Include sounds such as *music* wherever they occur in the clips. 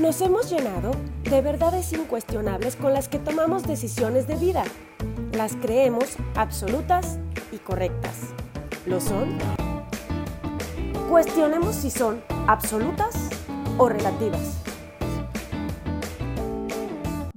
Nos hemos llenado de verdades incuestionables con las que tomamos decisiones de vida. Las creemos absolutas y correctas. ¿Lo son? Cuestionemos si son absolutas o relativas.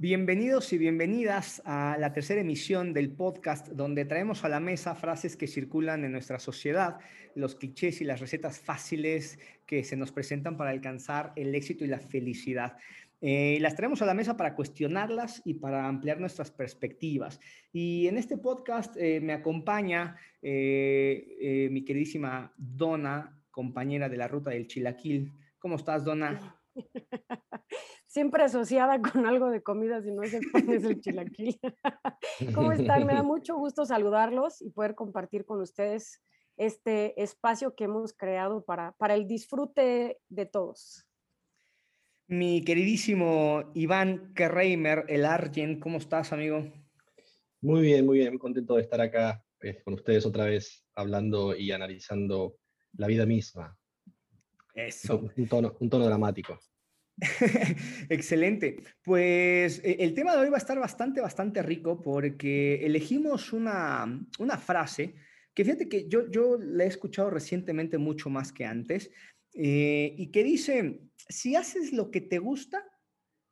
Bienvenidos y bienvenidas a la tercera emisión del podcast donde traemos a la mesa frases que circulan en nuestra sociedad, los clichés y las recetas fáciles que se nos presentan para alcanzar el éxito y la felicidad. Eh, las traemos a la mesa para cuestionarlas y para ampliar nuestras perspectivas. Y en este podcast eh, me acompaña eh, mi queridísima Donna, compañera de la ruta del Chilaquil. ¿Cómo estás, Donna? *laughs* siempre asociada con algo de comida, si no pone el chilaquil. *laughs* ¿Cómo están? Me da *laughs* mucho gusto saludarlos y poder compartir con ustedes este espacio que hemos creado para, para el disfrute de todos. Mi queridísimo Iván Kerreimer, el Argent, ¿cómo estás, amigo? Muy bien, muy bien, muy contento de estar acá eh, con ustedes otra vez, hablando y analizando la vida misma. Eso. un tono, un tono dramático. *laughs* Excelente. Pues e, el tema de hoy va a estar bastante, bastante rico porque elegimos una, una frase que fíjate que yo, yo la he escuchado recientemente mucho más que antes eh, y que dice, si haces lo que te gusta,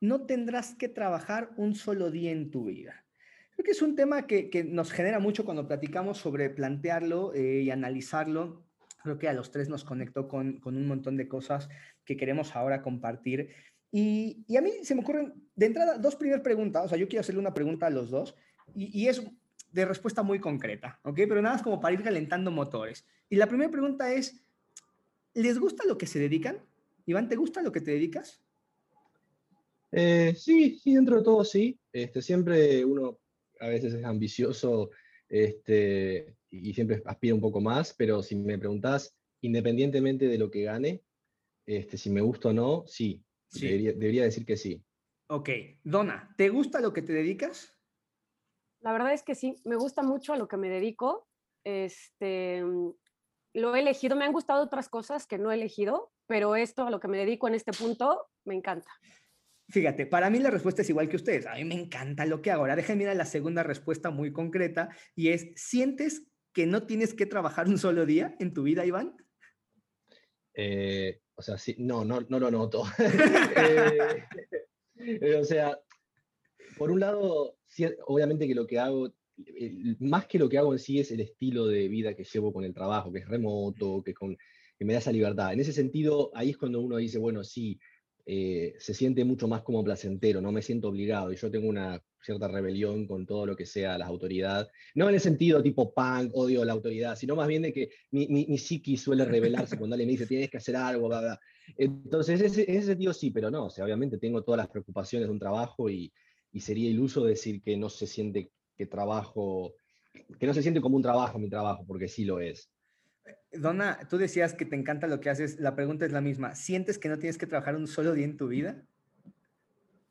no tendrás que trabajar un solo día en tu vida. Creo que es un tema que, que nos genera mucho cuando platicamos sobre plantearlo eh, y analizarlo creo que a los tres nos conectó con, con, un montón de cosas que queremos ahora compartir. Y, y, a mí se me ocurren, de entrada, dos primeras preguntas. O sea, yo quiero hacerle una pregunta a los dos y, y, es de respuesta muy concreta, ¿ok? Pero nada más como para ir calentando motores. Y la primera pregunta es, ¿les gusta lo que se dedican? Iván, ¿te gusta lo que te dedicas? Eh, sí, sí, dentro de todo sí. Este, siempre uno a veces es ambicioso este, y siempre aspira un poco más, pero si me preguntás, independientemente de lo que gane, este, si me gusta o no, sí, Debería, decir que sí. Ok, Donna, ¿te gusta lo que te dedicas? La verdad es que sí, me gusta mucho a lo que me dedico. Este, lo he elegido, me han gustado otras cosas que no he elegido, pero esto a lo que me dedico en este punto me encanta. Fíjate, para mí la respuesta es igual que ustedes. A mí me encanta lo que hago. Ahora déjenme ir la segunda respuesta muy concreta y es, ¿sientes que no tienes que trabajar un solo día en tu vida, Iván? Eh, o sea, sí, no, no, no lo noto. *laughs* *laughs* Eh, o sea, por un lado, obviamente que lo que hago, más que lo que hago en sí es el estilo de vida que llevo con el trabajo, que es remoto, que, con, que me da esa libertad. En ese sentido, ahí es cuando uno dice, bueno, sí, eh, se siente mucho más como placentero, no me siento obligado y yo tengo una cierta rebelión con todo lo que sea las autoridades, no en el sentido tipo punk, odio a la autoridad, sino más bien de que mi, mi, psiqui suele rebelarse cuando alguien me dice tienes que hacer algo, bla, bla. Entonces, ese, ese sentido sí, pero no, o sea, obviamente tengo todas las preocupaciones de un trabajo y, y sería iluso decir que no se siente que trabajo, que no se siente como un trabajo mi trabajo, porque sí lo es. Donna, tú decías que te encanta lo que haces. La pregunta es la misma. ¿Sientes que no tienes que trabajar un solo día en tu vida?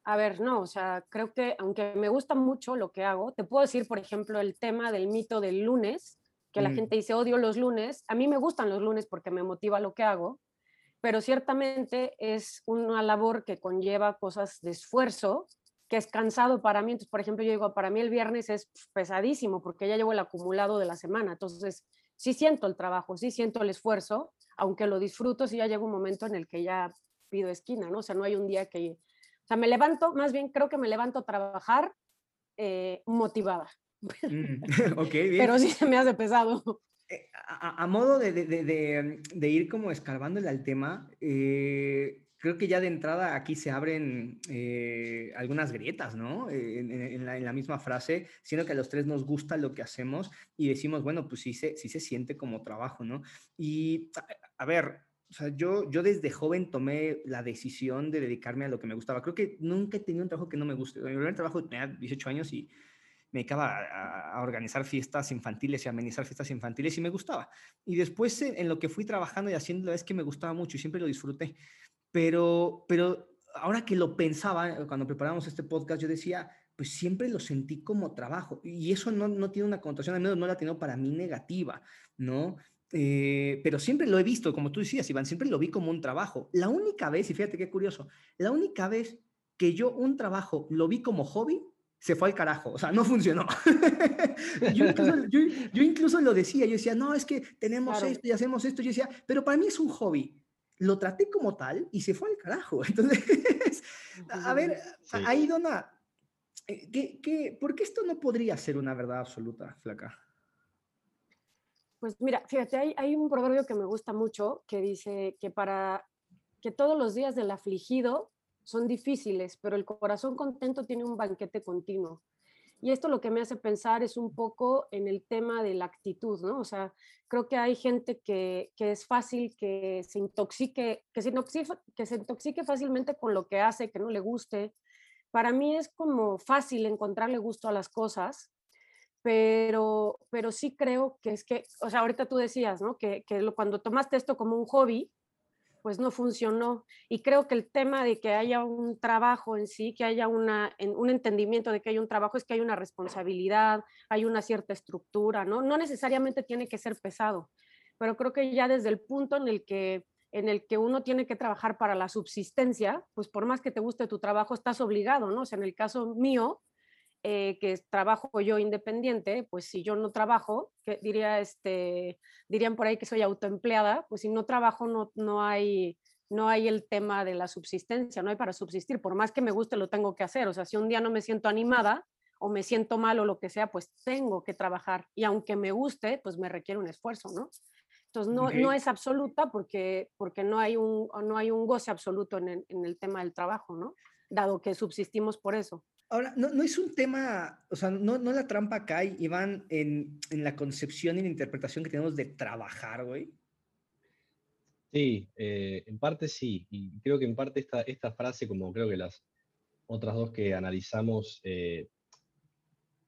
A ver, no, o sea, creo que aunque me gusta mucho lo que hago, te puedo decir, por ejemplo, el tema del mito del lunes, que la gente dice odio los lunes. A mí me gustan los lunes porque me motiva lo que hago, pero ciertamente es una labor que conlleva cosas de esfuerzo, que es cansado para mí. Entonces, por ejemplo, yo digo, para mí el viernes es pesadísimo porque ya llevo el acumulado de la semana. Entonces, sí siento el trabajo, sí siento el esfuerzo, aunque lo disfruto, sí ya llega un momento en el que ya pido esquina, ¿no? O sea, no hay un día que... Sea, me levanto, más bien creo que me levanto a trabajar eh, motivada. Mm, *laughs* ok, *laughs* bien. Pero sí se me hace pesado. Eh, a, modo de, de, de, de, ir como escarbándole al tema, eh, creo que ya de entrada aquí se abren eh, algunas grietas, ¿no? Eh, en, la, misma frase, siendo que a los tres nos gusta lo que hacemos y decimos, bueno, pues sí se, sí se siente como trabajo, ¿no? Y a, ver, o sea, yo, yo desde joven tomé la decisión de dedicarme a lo que me gustaba. Creo que nunca he tenido un trabajo que no me guste. Mi primer trabajo tenía 18 años y me dedicaba a, organizar fiestas infantiles y amenizar fiestas infantiles y me gustaba. Y después en, en lo que fui trabajando y haciendo es que me gustaba mucho y siempre lo disfruté. Pero, pero ahora que lo pensaba, eh, cuando preparamos este podcast, yo decía, pues siempre lo sentí como trabajo. Y eso no, no tiene una connotación, al menos no la tiene para mí negativa, ¿no? Eh, pero siempre lo he visto, como tú decías, Iván, siempre lo vi como un trabajo. La única vez, y fíjate qué curioso, la única vez que yo un trabajo lo vi como hobby, se fue al carajo, o sea, no funcionó. *laughs* yo, incluso, lo decía, yo decía, no, es que tenemos esto y hacemos esto, yo decía, pero para mí es un hobby. Lo traté como tal y se fue al carajo. *laughs* Entonces, a ver, ahí, Dona, eh, ¿qué, qué, por qué esto no podría ser una verdad absoluta, flaca? Pues mira, fíjate, hay, un proverbio que me gusta mucho que dice que para que todos los días del afligido son difíciles, pero el corazón contento tiene un banquete continuo. Y esto lo que me hace pensar es un poco en el tema de la actitud, ¿no? O sea, creo que hay gente que, es fácil que se intoxique, que se intoxique fácilmente con lo que hace, que no le guste. Para mí es como fácil encontrarle gusto a las cosas pero, pero sí creo que es que, o sea, ahorita tú decías, ¿no? Que, que cuando tomaste esto como un hobby, pues no funcionó. Y creo que el tema de que haya un trabajo en sí, que haya una, un entendimiento de que hay un trabajo, es que hay una responsabilidad, hay una cierta estructura, ¿no? No necesariamente tiene que ser pesado, pero creo que ya desde el punto en el que en el que uno tiene que trabajar para la subsistencia, pues por más que te guste tu trabajo, estás obligado, ¿no? O sea, en el caso mío, eh, que trabajo yo independiente, pues si yo no trabajo, que diría este, dirían por ahí que soy autoempleada, pues si no trabajo no, no, hay, no hay el tema de la subsistencia, no hay para subsistir, por más que me guste lo tengo que hacer, o sea, si un día no me siento animada o me siento mal o lo que sea, pues tengo que trabajar y aunque me guste, pues me requiere un esfuerzo, ¿no? Entonces no, no es absoluta porque, porque no, hay un, no hay un goce absoluto en el, en el tema del trabajo, ¿no? Dado que subsistimos por eso. Ahora, no, no, es un tema, o sea, no, no la trampa cae, Iván, en, en, la concepción y la interpretación que tenemos de trabajar, güey. Sí, eh, en parte sí, y creo que en parte esta, esta frase, como creo que las otras dos que analizamos, eh,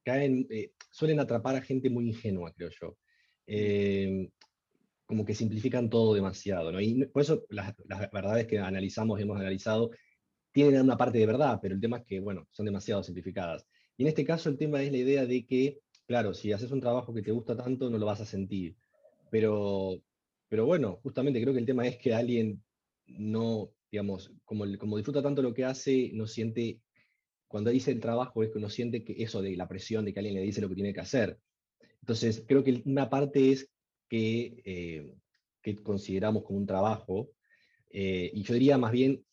caen, eh, suelen atrapar a gente muy ingenua, creo yo. como que simplifican todo demasiado, ¿no? Y por eso las, las verdades que analizamos, hemos analizado, tienen una parte de verdad, pero el tema es que, bueno, son demasiado simplificadas. Y en este caso el tema es la idea de que, claro, si haces un trabajo que te gusta tanto, no lo vas a sentir. Pero, pero bueno, justamente creo que el tema es que alguien no, digamos, como, como disfruta tanto lo que hace, no siente, cuando dice el trabajo es que no siente que eso de la presión de que alguien le dice lo que tiene que hacer. Entonces, creo que una parte es que, eh, que consideramos como un trabajo, eh, y yo diría más bien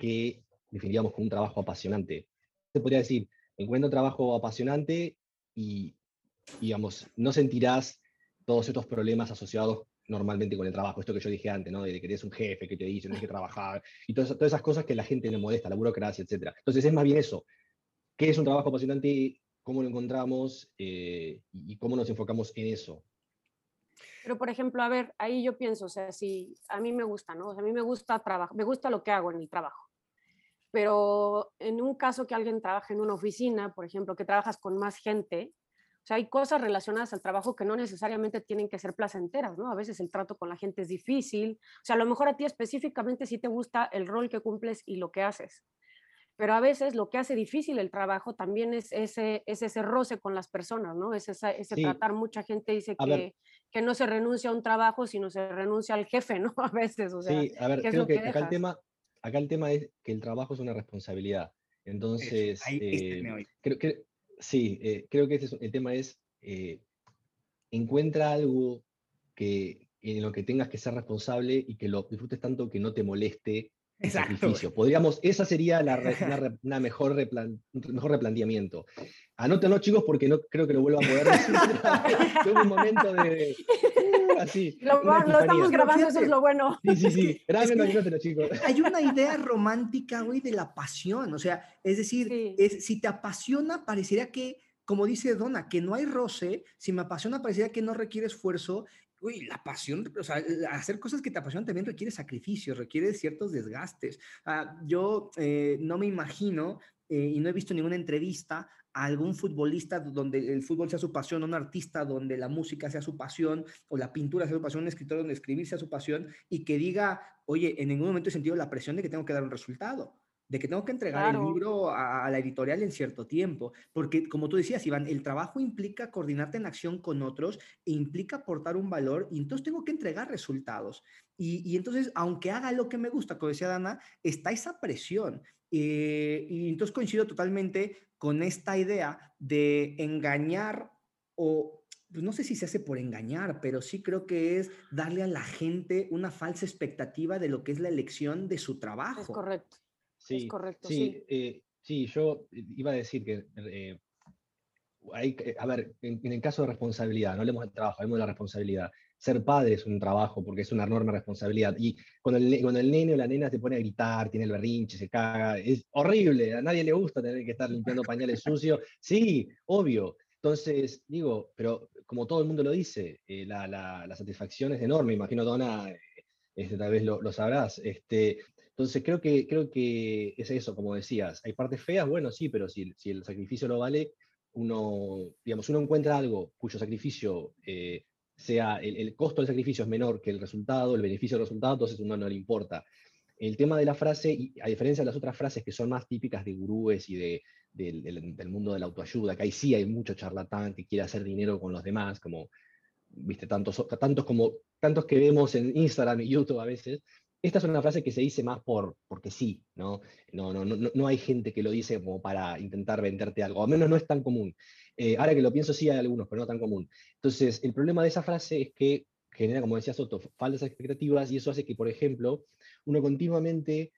que definiríamos como un trabajo apasionante. Se podría decir, encuentra un trabajo apasionante y, digamos, no sentirás todos estos problemas asociados normalmente con el trabajo, esto que yo dije antes, ¿no? De que eres un jefe que te dice, tienes que trabajar, y todas, todas esas cosas que la gente le molesta, la burocracia, etc. Entonces es más bien eso, ¿qué es un trabajo apasionante? ¿Cómo lo encontramos? Eh, y cómo nos enfocamos en eso. Pero, por ejemplo, a ver, ahí yo pienso, o sea, si a mí me gusta, ¿no? A mí me gusta trabajar, me gusta lo que hago en el trabajo. Pero en un caso que alguien trabaje en una oficina, por ejemplo, que trabajas con más gente, o sea, hay cosas relacionadas al trabajo que no necesariamente tienen que ser placenteras, ¿no? A veces el trato con la gente es difícil. O sea, a lo mejor a ti específicamente sí te gusta el rol que cumples y lo que haces pero a veces lo que hace difícil el trabajo también es ese, es ese roce con las personas, ¿no? Es ese tratar, mucha gente dice que, que, no se renuncia a un trabajo, sino se renuncia al jefe, ¿no? *laughs* A veces, o sea, sí, a ver, creo que, acá, el tema, acá el tema es que el trabajo es una responsabilidad. Entonces, eh, creo que, sí, eh, creo que este el tema es, eh, encuentra algo que, en lo que tengas que ser responsable y que lo disfrutes tanto que no te moleste Sacrificio. Podríamos, esa sería la, *laughs* una, mejor, mejor replanteamiento. Anótenlo, chicos, porque no creo que lo vuelva a poder decir. Tuve *laughs* un momento de. *laughs* Así. *laughs* Lo, estamos grabando, eso es lo bueno. Sí, sí, sí. *laughs* Gracias, chicos. Hay una idea romántica, güey, de la pasión. O sea, es decir, es, si te apasiona, parecería que como dice Donna, que no hay roce, si me apasiona parecería que no requiere esfuerzo uy, la pasión, o sea, hacer cosas que te apasionan también requiere sacrificios, requiere ciertos desgastes. Ah, yo eh, no me imagino eh, y no he visto ninguna entrevista a algún futbolista donde el fútbol sea su pasión, un artista donde la música sea su pasión, o la pintura sea su pasión, un escritor donde escribir sea su pasión, y que diga, oye, en ningún momento he sentido la presión de que tengo que dar un resultado. De que tengo que entregar el libro a, la editorial en cierto tiempo, porque como tú decías, Iván, el trabajo implica coordinarte en acción con otros e implica aportar un valor y entonces tengo que entregar resultados. Y, entonces, aunque haga lo que me gusta, como decía Dana, está esa presión. Eh, y entonces coincido totalmente con esta idea de engañar o pues no sé si se hace por engañar, pero sí creo que es darle a la gente una falsa expectativa de lo que es la elección de su trabajo. Es correcto. Sí, correcto. Sí, eh, sí. yo iba a decir que, eh, hay, a ver, en, el caso de responsabilidad, no hablemos del trabajo, hablemos de la responsabilidad. Ser padre es un trabajo porque es una enorme responsabilidad. Y cuando el, cuando el nene o la nena se pone a gritar, tiene el berrinche, se caga, es horrible. A nadie le gusta tener que estar limpiando pañales sucios. Sí, obvio. Entonces, digo, pero como todo el mundo lo dice, eh, la, la, satisfacción es enorme. Imagino, Donna, este, tal vez lo, lo sabrás. Este, entonces creo que, creo que es eso, como decías, hay partes feas, bueno, sí, pero si, si el sacrificio lo vale, uno, digamos, uno encuentra algo cuyo sacrificio eh, sea, el, costo del sacrificio es menor que el resultado, el beneficio del resultado, entonces uno no le importa. El tema de la frase, y a diferencia de las otras frases que son más típicas de gurúes y de, del, mundo de la autoayuda, que ahí sí hay mucho charlatán que quiere hacer dinero con los demás, como, viste, tantos, tantos como tantos que vemos en Instagram y YouTube a veces, esta es una frase que se dice más por, porque sí, ¿no? No, no, no, no hay gente que lo dice como para intentar venderte algo, al menos no es tan común. Eh, ahora que lo pienso, sí hay algunos, pero no tan común. Entonces, el problema de esa frase es que genera, como decía Soto, falsas expectativas y eso hace que, por ejemplo, uno continuamente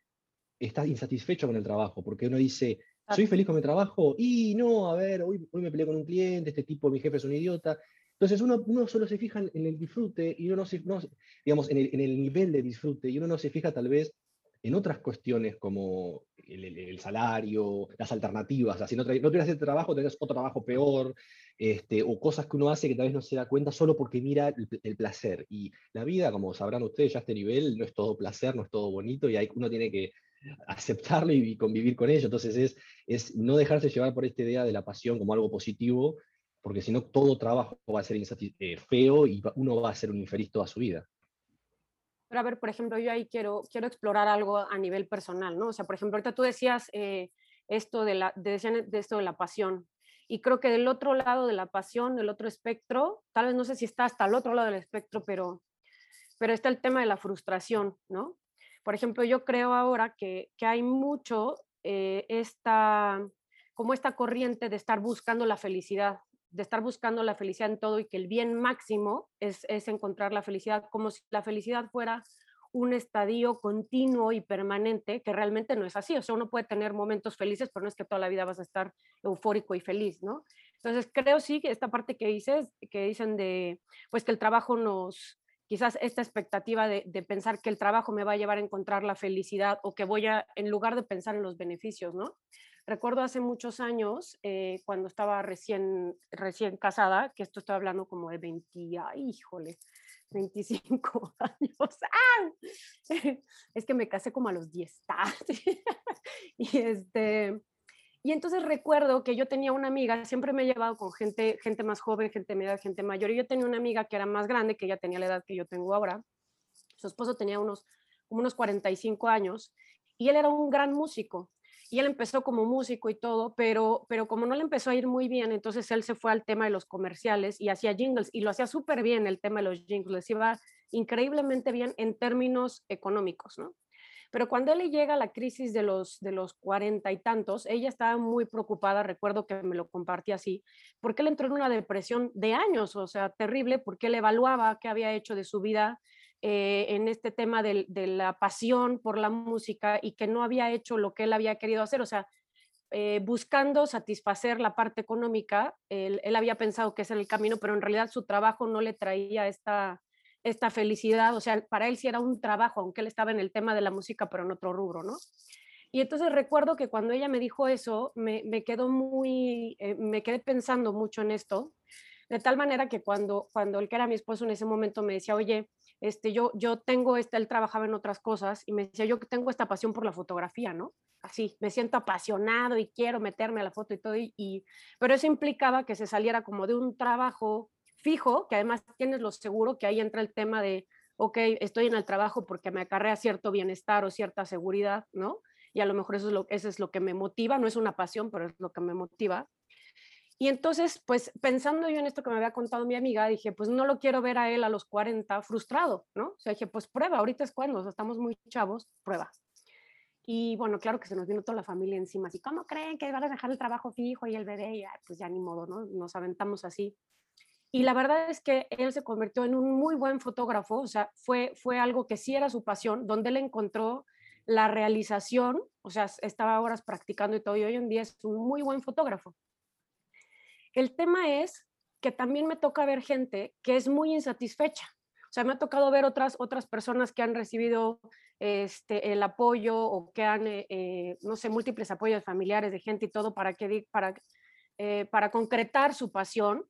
está insatisfecho con el trabajo, porque uno dice, soy feliz con mi trabajo y no, a ver, hoy, hoy me peleé con un cliente, este tipo, mi jefe es un idiota, entonces uno, solo se fija en el disfrute y uno no se, digamos, en el, nivel de disfrute y uno no se fija tal vez en otras cuestiones como el, salario, las alternativas. O si no, no este trabajo, tenés otro trabajo peor, este, o cosas que uno hace que tal vez no se da cuenta solo porque mira el, placer. Y la vida, como sabrán ustedes, ya a este nivel no es todo placer, no es todo bonito y hay, uno tiene que aceptarlo y, convivir con ello. Entonces es, es no dejarse llevar por esta idea de la pasión como algo positivo porque si no todo trabajo va a ser eh, feo y uno va a ser un infeliz toda su vida. Pero a ver, por ejemplo, yo ahí quiero, quiero explorar algo a nivel personal, ¿no? O sea, por ejemplo, ahorita tú decías eh, esto de, la, de, de esto de la pasión, y creo que del otro lado de la pasión, del otro espectro, tal vez no sé si está hasta el otro lado del espectro, pero, pero está el tema de la frustración, ¿no? Por ejemplo, yo creo ahora que, que hay mucho eh, esta, como esta corriente de estar buscando la felicidad, de estar buscando la felicidad en todo y que el bien máximo es, encontrar la felicidad, como si la felicidad fuera un estadio continuo y permanente, que realmente no es así. O sea, uno puede tener momentos felices, pero no es que toda la vida vas a estar eufórico y feliz, ¿no? Entonces, creo sí que esta parte que dices, que dicen de, pues que el trabajo nos, quizás esta expectativa de, de, pensar que el trabajo me va a llevar a encontrar la felicidad o que voy a, en lugar de pensar en los beneficios, ¿no? Recuerdo hace muchos años, eh, cuando estaba recién, recién casada, que esto estoy hablando como de 20, ay, híjole, 25 *laughs* años. ¡Ah! *laughs* Es que me casé como a los 10. *laughs* y, este, y entonces recuerdo que yo tenía una amiga, siempre me he llevado con gente, gente más joven, gente media, gente mayor, y yo tenía una amiga que era más grande, que ella tenía la edad que yo tengo ahora. Su esposo tenía unos, unos 45 años y él era un gran músico y él empezó como músico y todo, pero, pero como no le empezó a ir muy bien, entonces él se fue al tema de los comerciales y hacía jingles y lo hacía súper bien el tema de los jingles, iba increíblemente bien en términos económicos, ¿no? Pero cuando él le llega a la crisis de los, de los cuarenta y tantos, ella estaba muy preocupada, recuerdo que me lo compartí así, porque él entró en una depresión de años, o sea, terrible, porque él evaluaba qué había hecho de su vida, eh, en este tema de, la pasión por la música y que no había hecho lo que él había querido hacer, o sea, eh, buscando satisfacer la parte económica, él, había pensado que ese era el camino, pero en realidad su trabajo no le traía esta, esta felicidad, o sea, para él sí era un trabajo, aunque él estaba en el tema de la música, pero en otro rubro, ¿no? Y entonces recuerdo que cuando ella me dijo eso, me, me muy, eh, me quedé pensando mucho en esto, de tal manera que cuando, cuando él que era mi esposo en ese momento me decía, oye, este, yo, yo tengo, este, él trabajaba en otras cosas y me decía, yo tengo esta pasión por la fotografía, ¿no? Así, me siento apasionado y quiero meterme a la foto y todo, y, pero eso implicaba que se saliera como de un trabajo fijo, que además tienes lo seguro, que ahí entra el tema de, ok, estoy en el trabajo porque me acarrea cierto bienestar o cierta seguridad, ¿no? y a lo mejor eso es lo, eso es lo que me motiva, no es una pasión, pero es lo que me motiva. Y entonces, pues pensando yo en esto que me había contado mi amiga, dije, pues no lo quiero ver a él a los 40 frustrado, ¿no? O sea, dije, pues prueba, ahorita es cuando, estamos muy chavos, prueba. Y bueno, claro que se nos vino toda la familia encima, así, ¿cómo creen que van a dejar el trabajo fijo y el bebé? Y pues ya ni modo, ¿no? Nos aventamos así. Y la verdad es que él se convirtió en un muy buen fotógrafo, o sea, fue, fue algo que sí era su pasión, donde él encontró la realización, o sea, estaba horas practicando y todo, y hoy en día es un muy buen fotógrafo. El tema es que también me toca ver gente que es muy insatisfecha. O sea, me ha tocado ver otras, otras personas que han recibido este, el apoyo o que han, eh, eh, no sé, múltiples apoyos familiares de gente y todo para, que, para, eh, para concretar su pasión.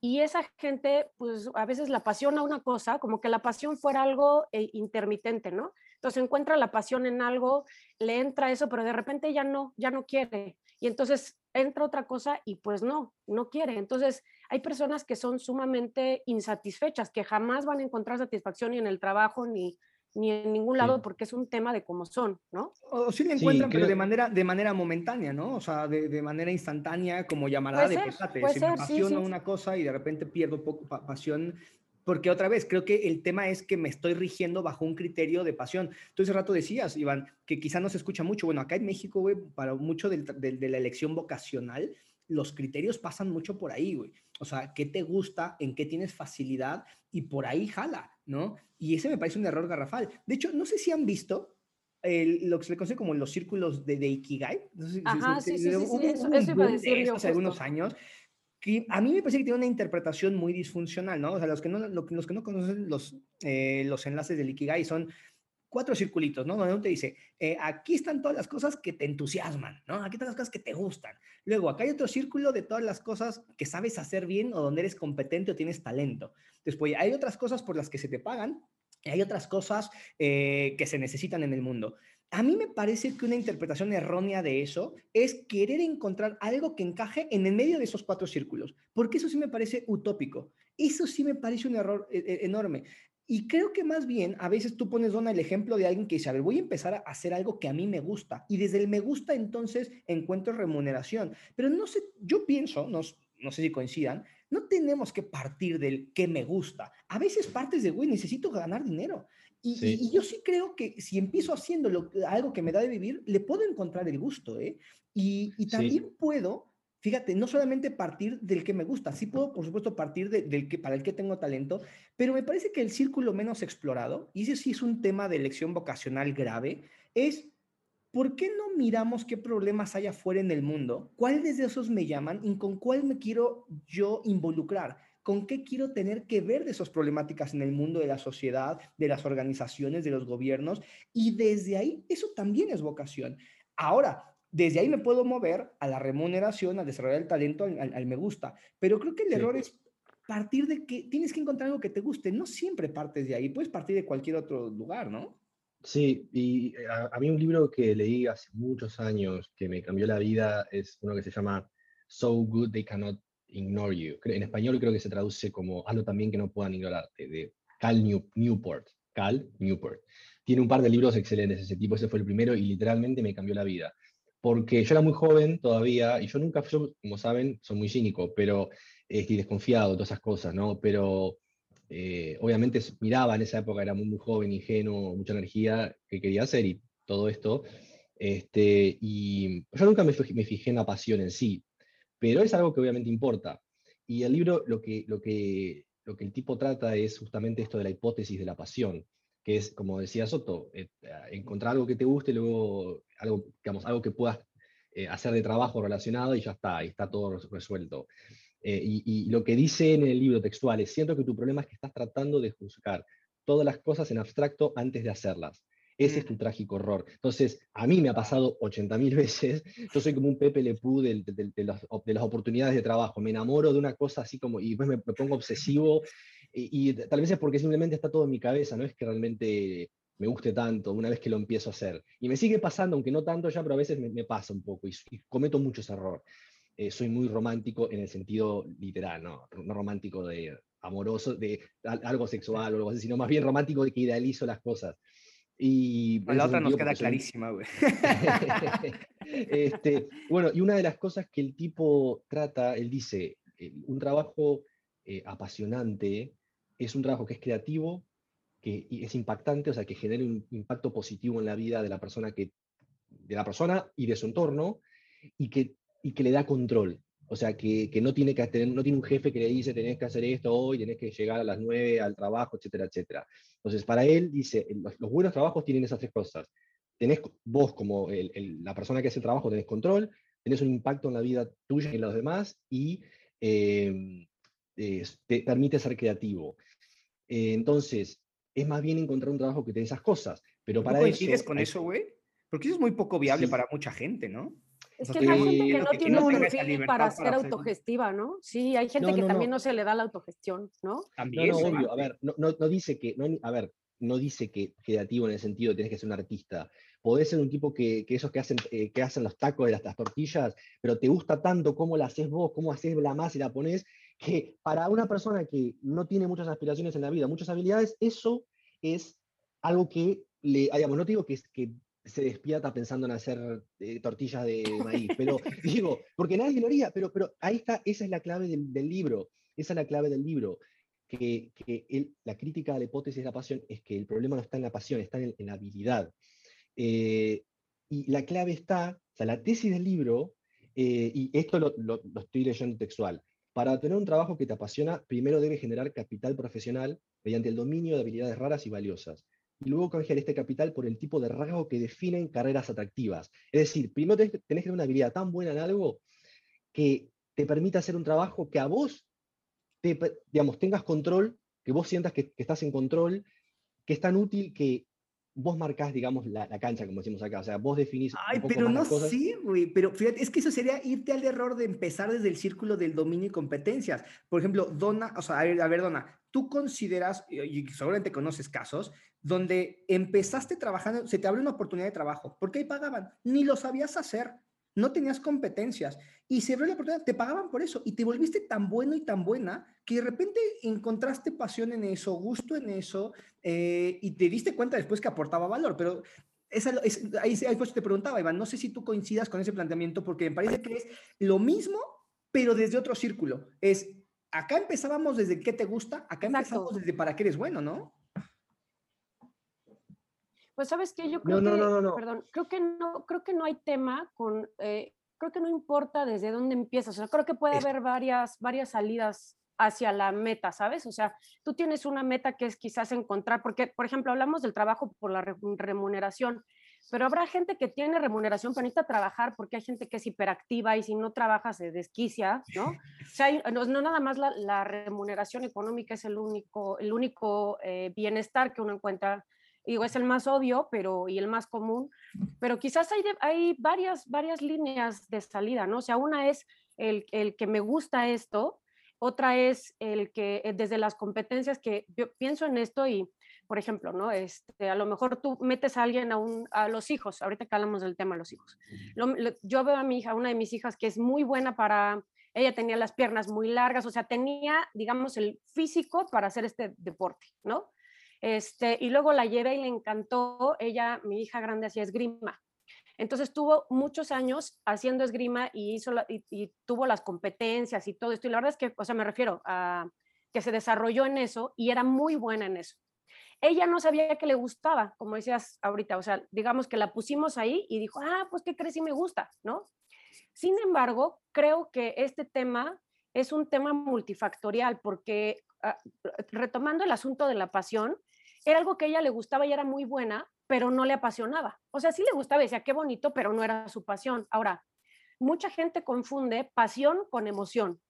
Y esa gente, pues a veces la apasiona una cosa, como que la pasión fuera algo intermitente, ¿no? Entonces encuentra la pasión en algo, le entra eso, pero de repente ya no, ya no quiere. Y entonces entra otra cosa y pues no, no quiere. Entonces, hay personas que son sumamente insatisfechas, que jamás van a encontrar satisfacción ni en el trabajo ni, ni en ningún lado porque es un tema de cómo son, ¿no? O, sí le encuentran, pero de manera, de manera momentánea, ¿no? O sea, de, de manera instantánea, como llamará de pesate. Se me apasiona una cosa y de repente pierdo poco pasión porque otra vez, creo que el tema es que me estoy rigiendo bajo un criterio de pasión. Tú ese rato decías, Iván, que quizá no se escucha mucho. Bueno, acá en México, güey, para mucho de la elección vocacional, los criterios pasan mucho por ahí, güey. O sea, ¿qué te gusta? ¿En qué tienes facilidad? Y por ahí jala, ¿no? Y ese me parece un error garrafal. De hecho, no sé si han visto lo que se le conoce como los círculos de, Ikigai. Ajá, sí, sí, sí, eso, iba a decir Hace algunos años que a mí me parece que tiene una interpretación muy disfuncional, ¿no? O sea, los que no, los que no conocen los, eh, los enlaces del Ikigai son cuatro circulitos, ¿no? Donde uno te dice, eh, aquí están todas las cosas que te entusiasman, ¿no? Aquí están las cosas que te gustan. Luego, acá hay otro círculo de todas las cosas que sabes hacer bien o donde eres competente o tienes talento. Después, hay otras cosas por las que se te pagan y hay otras cosas eh, que se necesitan en el mundo. A mí me parece que una interpretación errónea de eso es querer encontrar algo que encaje en el medio de esos cuatro círculos, porque eso sí me parece utópico. Eso sí me parece un error e, e, enorme. Y creo que más bien a veces tú pones, Dona, el ejemplo de alguien que dice, a ver, voy a empezar a hacer algo que a mí me gusta. Y desde el me gusta entonces encuentro remuneración. Pero no sé, yo pienso, no, no sé si coincidan, no tenemos que partir del que me gusta. A veces partes de, güey, necesito ganar dinero. Y, yo sí creo que si empiezo haciendo algo que me da de vivir, le puedo encontrar el gusto, ¿eh? Y, también puedo, fíjate, no solamente partir del que me gusta, sí puedo, por supuesto, partir del que, para el que tengo talento, pero me parece que el círculo menos explorado, y ese sí es un tema de elección vocacional grave, es ¿por qué no miramos qué problemas hay afuera en el mundo? ¿Cuáles de esos me llaman y con cuál me quiero yo involucrar? Con qué quiero tener que ver de esas problemáticas en el mundo de la sociedad, de las organizaciones, de los gobiernos, y desde ahí eso también es vocación. Ahora, desde ahí me puedo mover a la remuneración, a desarrollar el talento, al, me gusta, pero creo que el error es partir de que tienes que encontrar algo que te guste, no siempre partes de ahí, puedes partir de cualquier otro lugar, ¿no? Sí, y a, a, mí un libro que leí hace muchos años que me cambió la vida es uno que se llama So Good They Cannot Ignore You. En español creo que se traduce como Hazlo también que no puedan ignorarte, de Cal Newport. Cal Newport. Tiene un par de libros excelentes ese tipo, ese fue el primero y literalmente me cambió la vida. Porque yo era muy joven todavía y yo nunca, yo, como saben, soy muy cínico, pero estoy desconfiado de todas esas cosas, ¿no? Pero eh, obviamente miraba en esa época, era muy, muy joven, ingenuo, mucha energía que quería hacer y todo esto. Este, y yo nunca me me fijé en la pasión en sí, pero es algo que obviamente importa. Y el libro lo que, lo que, lo que el tipo trata es justamente esto de la hipótesis de la pasión, que es, como decía Soto, eh, encontrar algo que te guste, luego algo, digamos, algo que puedas eh, hacer de trabajo relacionado y ya está, y está todo resuelto. Eh, y, y, lo que dice en el libro textual es, siento que tu problema es que estás tratando de juzgar todas las cosas en abstracto antes de hacerlas. Ese es tu trágico horror. Entonces, a mí me ha pasado 80.000 veces. Yo soy como un Pepe Le Pew de, de, las, oportunidades de trabajo. Me enamoro de una cosa así como, y después me, pongo obsesivo. Y, tal vez es porque simplemente está todo en mi cabeza, no es que realmente me guste tanto una vez que lo empiezo a hacer. Y me sigue pasando, aunque no tanto ya, pero a veces me, pasa un poco y, cometo muchos errores. Eh, soy muy romántico en el sentido literal, ¿no? No romántico de amoroso, de algo sexual o algo así, sino más bien romántico de que idealizo las cosas. Y la otra nos queda clarísima, güey. *laughs* este, bueno, y una de las cosas que el tipo trata, él dice, eh, un trabajo eh, apasionante es un trabajo que es creativo, que es impactante, o sea, que genere un impacto positivo en la vida de la persona, que, de la persona y de su entorno, y que, y que le da control. O sea, que, que, no, tiene que tener, no tiene un jefe que le dice, tenés que hacer esto hoy, tenés que llegar a las 9 al trabajo, etcétera, etcétera. Entonces, para él, dice, los, buenos trabajos tienen esas tres cosas. Tenés vos como la persona que hace el trabajo, tenés control, tenés un impacto en la vida tuya y en los demás, y em, te permite ser creativo. Eh, entonces, es más bien encontrar un trabajo que te esas cosas. Pero para eso... con eso, güey? Porque eso es muy poco viable para mucha gente, ¿no? Es que hay gente que no tiene no, perfil para ser autogestiva, ¿no? Sí, hay gente que también no. se le da la autogestión, ¿no? También. No, obvio. A ver, no, dice que, a ver, no dice que creativo en el sentido de tienes que ser un artista. Podés ser un tipo que, que esos que hacen, eh, que hacen los tacos de las, las, tortillas, pero te gusta tanto cómo la haces vos, cómo haces la masa y la pones, que para una persona que no tiene muchas aspiraciones en la vida, muchas habilidades, eso es algo que le, digamos, no digo que, que se despierta pensando en hacer eh, tortillas de maíz, pero *laughs* digo, porque nadie lo haría, pero, pero ahí está, esa es la clave del, del libro, esa es la clave del libro, que, que la crítica a la hipótesis de la pasión es que el problema no está en la pasión, está en, la habilidad. Eh, y la clave está, o sea, la tesis del libro, eh, y esto lo, lo, lo estoy leyendo textual, para tener un trabajo que te apasiona, primero debe generar capital profesional mediante el dominio de habilidades raras y valiosas. Y luego canjear este capital por el tipo de rasgo que definen carreras atractivas. Es decir, primero tenés, que tener una habilidad tan buena en algo que te permita hacer un trabajo que a vos, te, digamos, tengas control, que vos sientas que, que estás en control, que es tan útil que vos marcás, digamos, la, la, cancha, como decimos acá. O sea, vos definís. Ay, un poco pero no sí, güey. Pero fíjate, es que eso sería irte al error de empezar desde el círculo del dominio y competencias. Por ejemplo, Donna, o sea, a ver, a ver Donna, tú consideras, y seguramente conoces casos, donde empezaste trabajando, se te abre una oportunidad de trabajo. ¿Por qué ahí pagaban? Ni lo sabías hacer no tenías competencias y se abrió la oportunidad, te pagaban por eso y te volviste tan bueno y tan buena que de repente encontraste pasión en eso, gusto en eso eh, y te diste cuenta después que aportaba valor, pero esa, es, ahí, ahí pues te preguntaba, Iván, no sé si tú coincidas con ese planteamiento porque me parece que es lo mismo, pero desde otro círculo. Es, acá empezábamos desde qué te gusta, acá empezamos desde para qué eres bueno, ¿no? Pues sabes que yo creo que, perdón, creo que no, creo que no hay tema con, eh, creo que no importa desde dónde empiezas, o sea, creo que puede haber varias, varias salidas hacia la meta, ¿sabes? O sea, tú tienes una meta que es quizás encontrar, porque, por ejemplo, hablamos del trabajo por la remuneración, pero habrá gente que tiene remuneración, pero necesita trabajar porque hay gente que es hiperactiva y si no trabaja se desquicia, ¿no? O sea, no, no nada más la, remuneración económica es el único, el único eh, bienestar que uno encuentra digo, es el más obvio pero, y el más común, pero quizás hay, hay varias, varias líneas de salida, ¿no? O sea, una es el, el, que me gusta esto, otra es el que eh, desde las competencias que yo pienso en esto y, por ejemplo, ¿no? Este, a lo mejor tú metes a alguien a, un, a los hijos, ahorita que hablamos del tema de los hijos. yo veo a mi hija, una de mis hijas que es muy buena para, ella tenía las piernas muy largas, o sea, tenía, digamos, el físico para hacer este deporte, ¿no? Este, y luego la llevé y le encantó. Ella, mi hija grande, hacía esgrima. Entonces tuvo muchos años haciendo esgrima y, hizo y, tuvo las competencias y todo esto. Y la verdad es que, o sea, me refiero a que se desarrolló en eso y era muy buena en eso. Ella no sabía que le gustaba, como decías ahorita, o sea, digamos que la pusimos ahí y dijo, ah, pues qué crees y me gusta, ¿no? Sin embargo, creo que este tema es un tema multifactorial porque ah, retomando el asunto de la pasión, era algo que ella le gustaba y era muy buena, pero no le apasionaba. O sea, sí le gustaba, decía, qué bonito, pero no era su pasión. Ahora, mucha gente confunde pasión con emoción.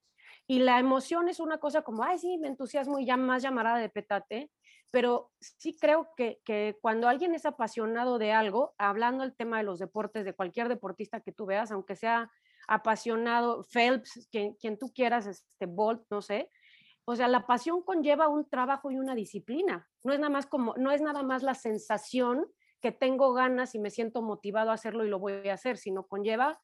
Y la emoción es una cosa como, ay, sí, me entusiasmo y ya más llamarada de petate, pero sí creo que, que, cuando alguien es apasionado de algo, hablando el tema de los deportes, de cualquier deportista que tú veas, aunque sea apasionado, Phelps, quien, quien tú quieras, este Bolt, no sé, o sea, la pasión conlleva un trabajo y una disciplina. No es nada más como, no es nada más la sensación que tengo ganas y me siento motivado a hacerlo y lo voy a hacer, sino conlleva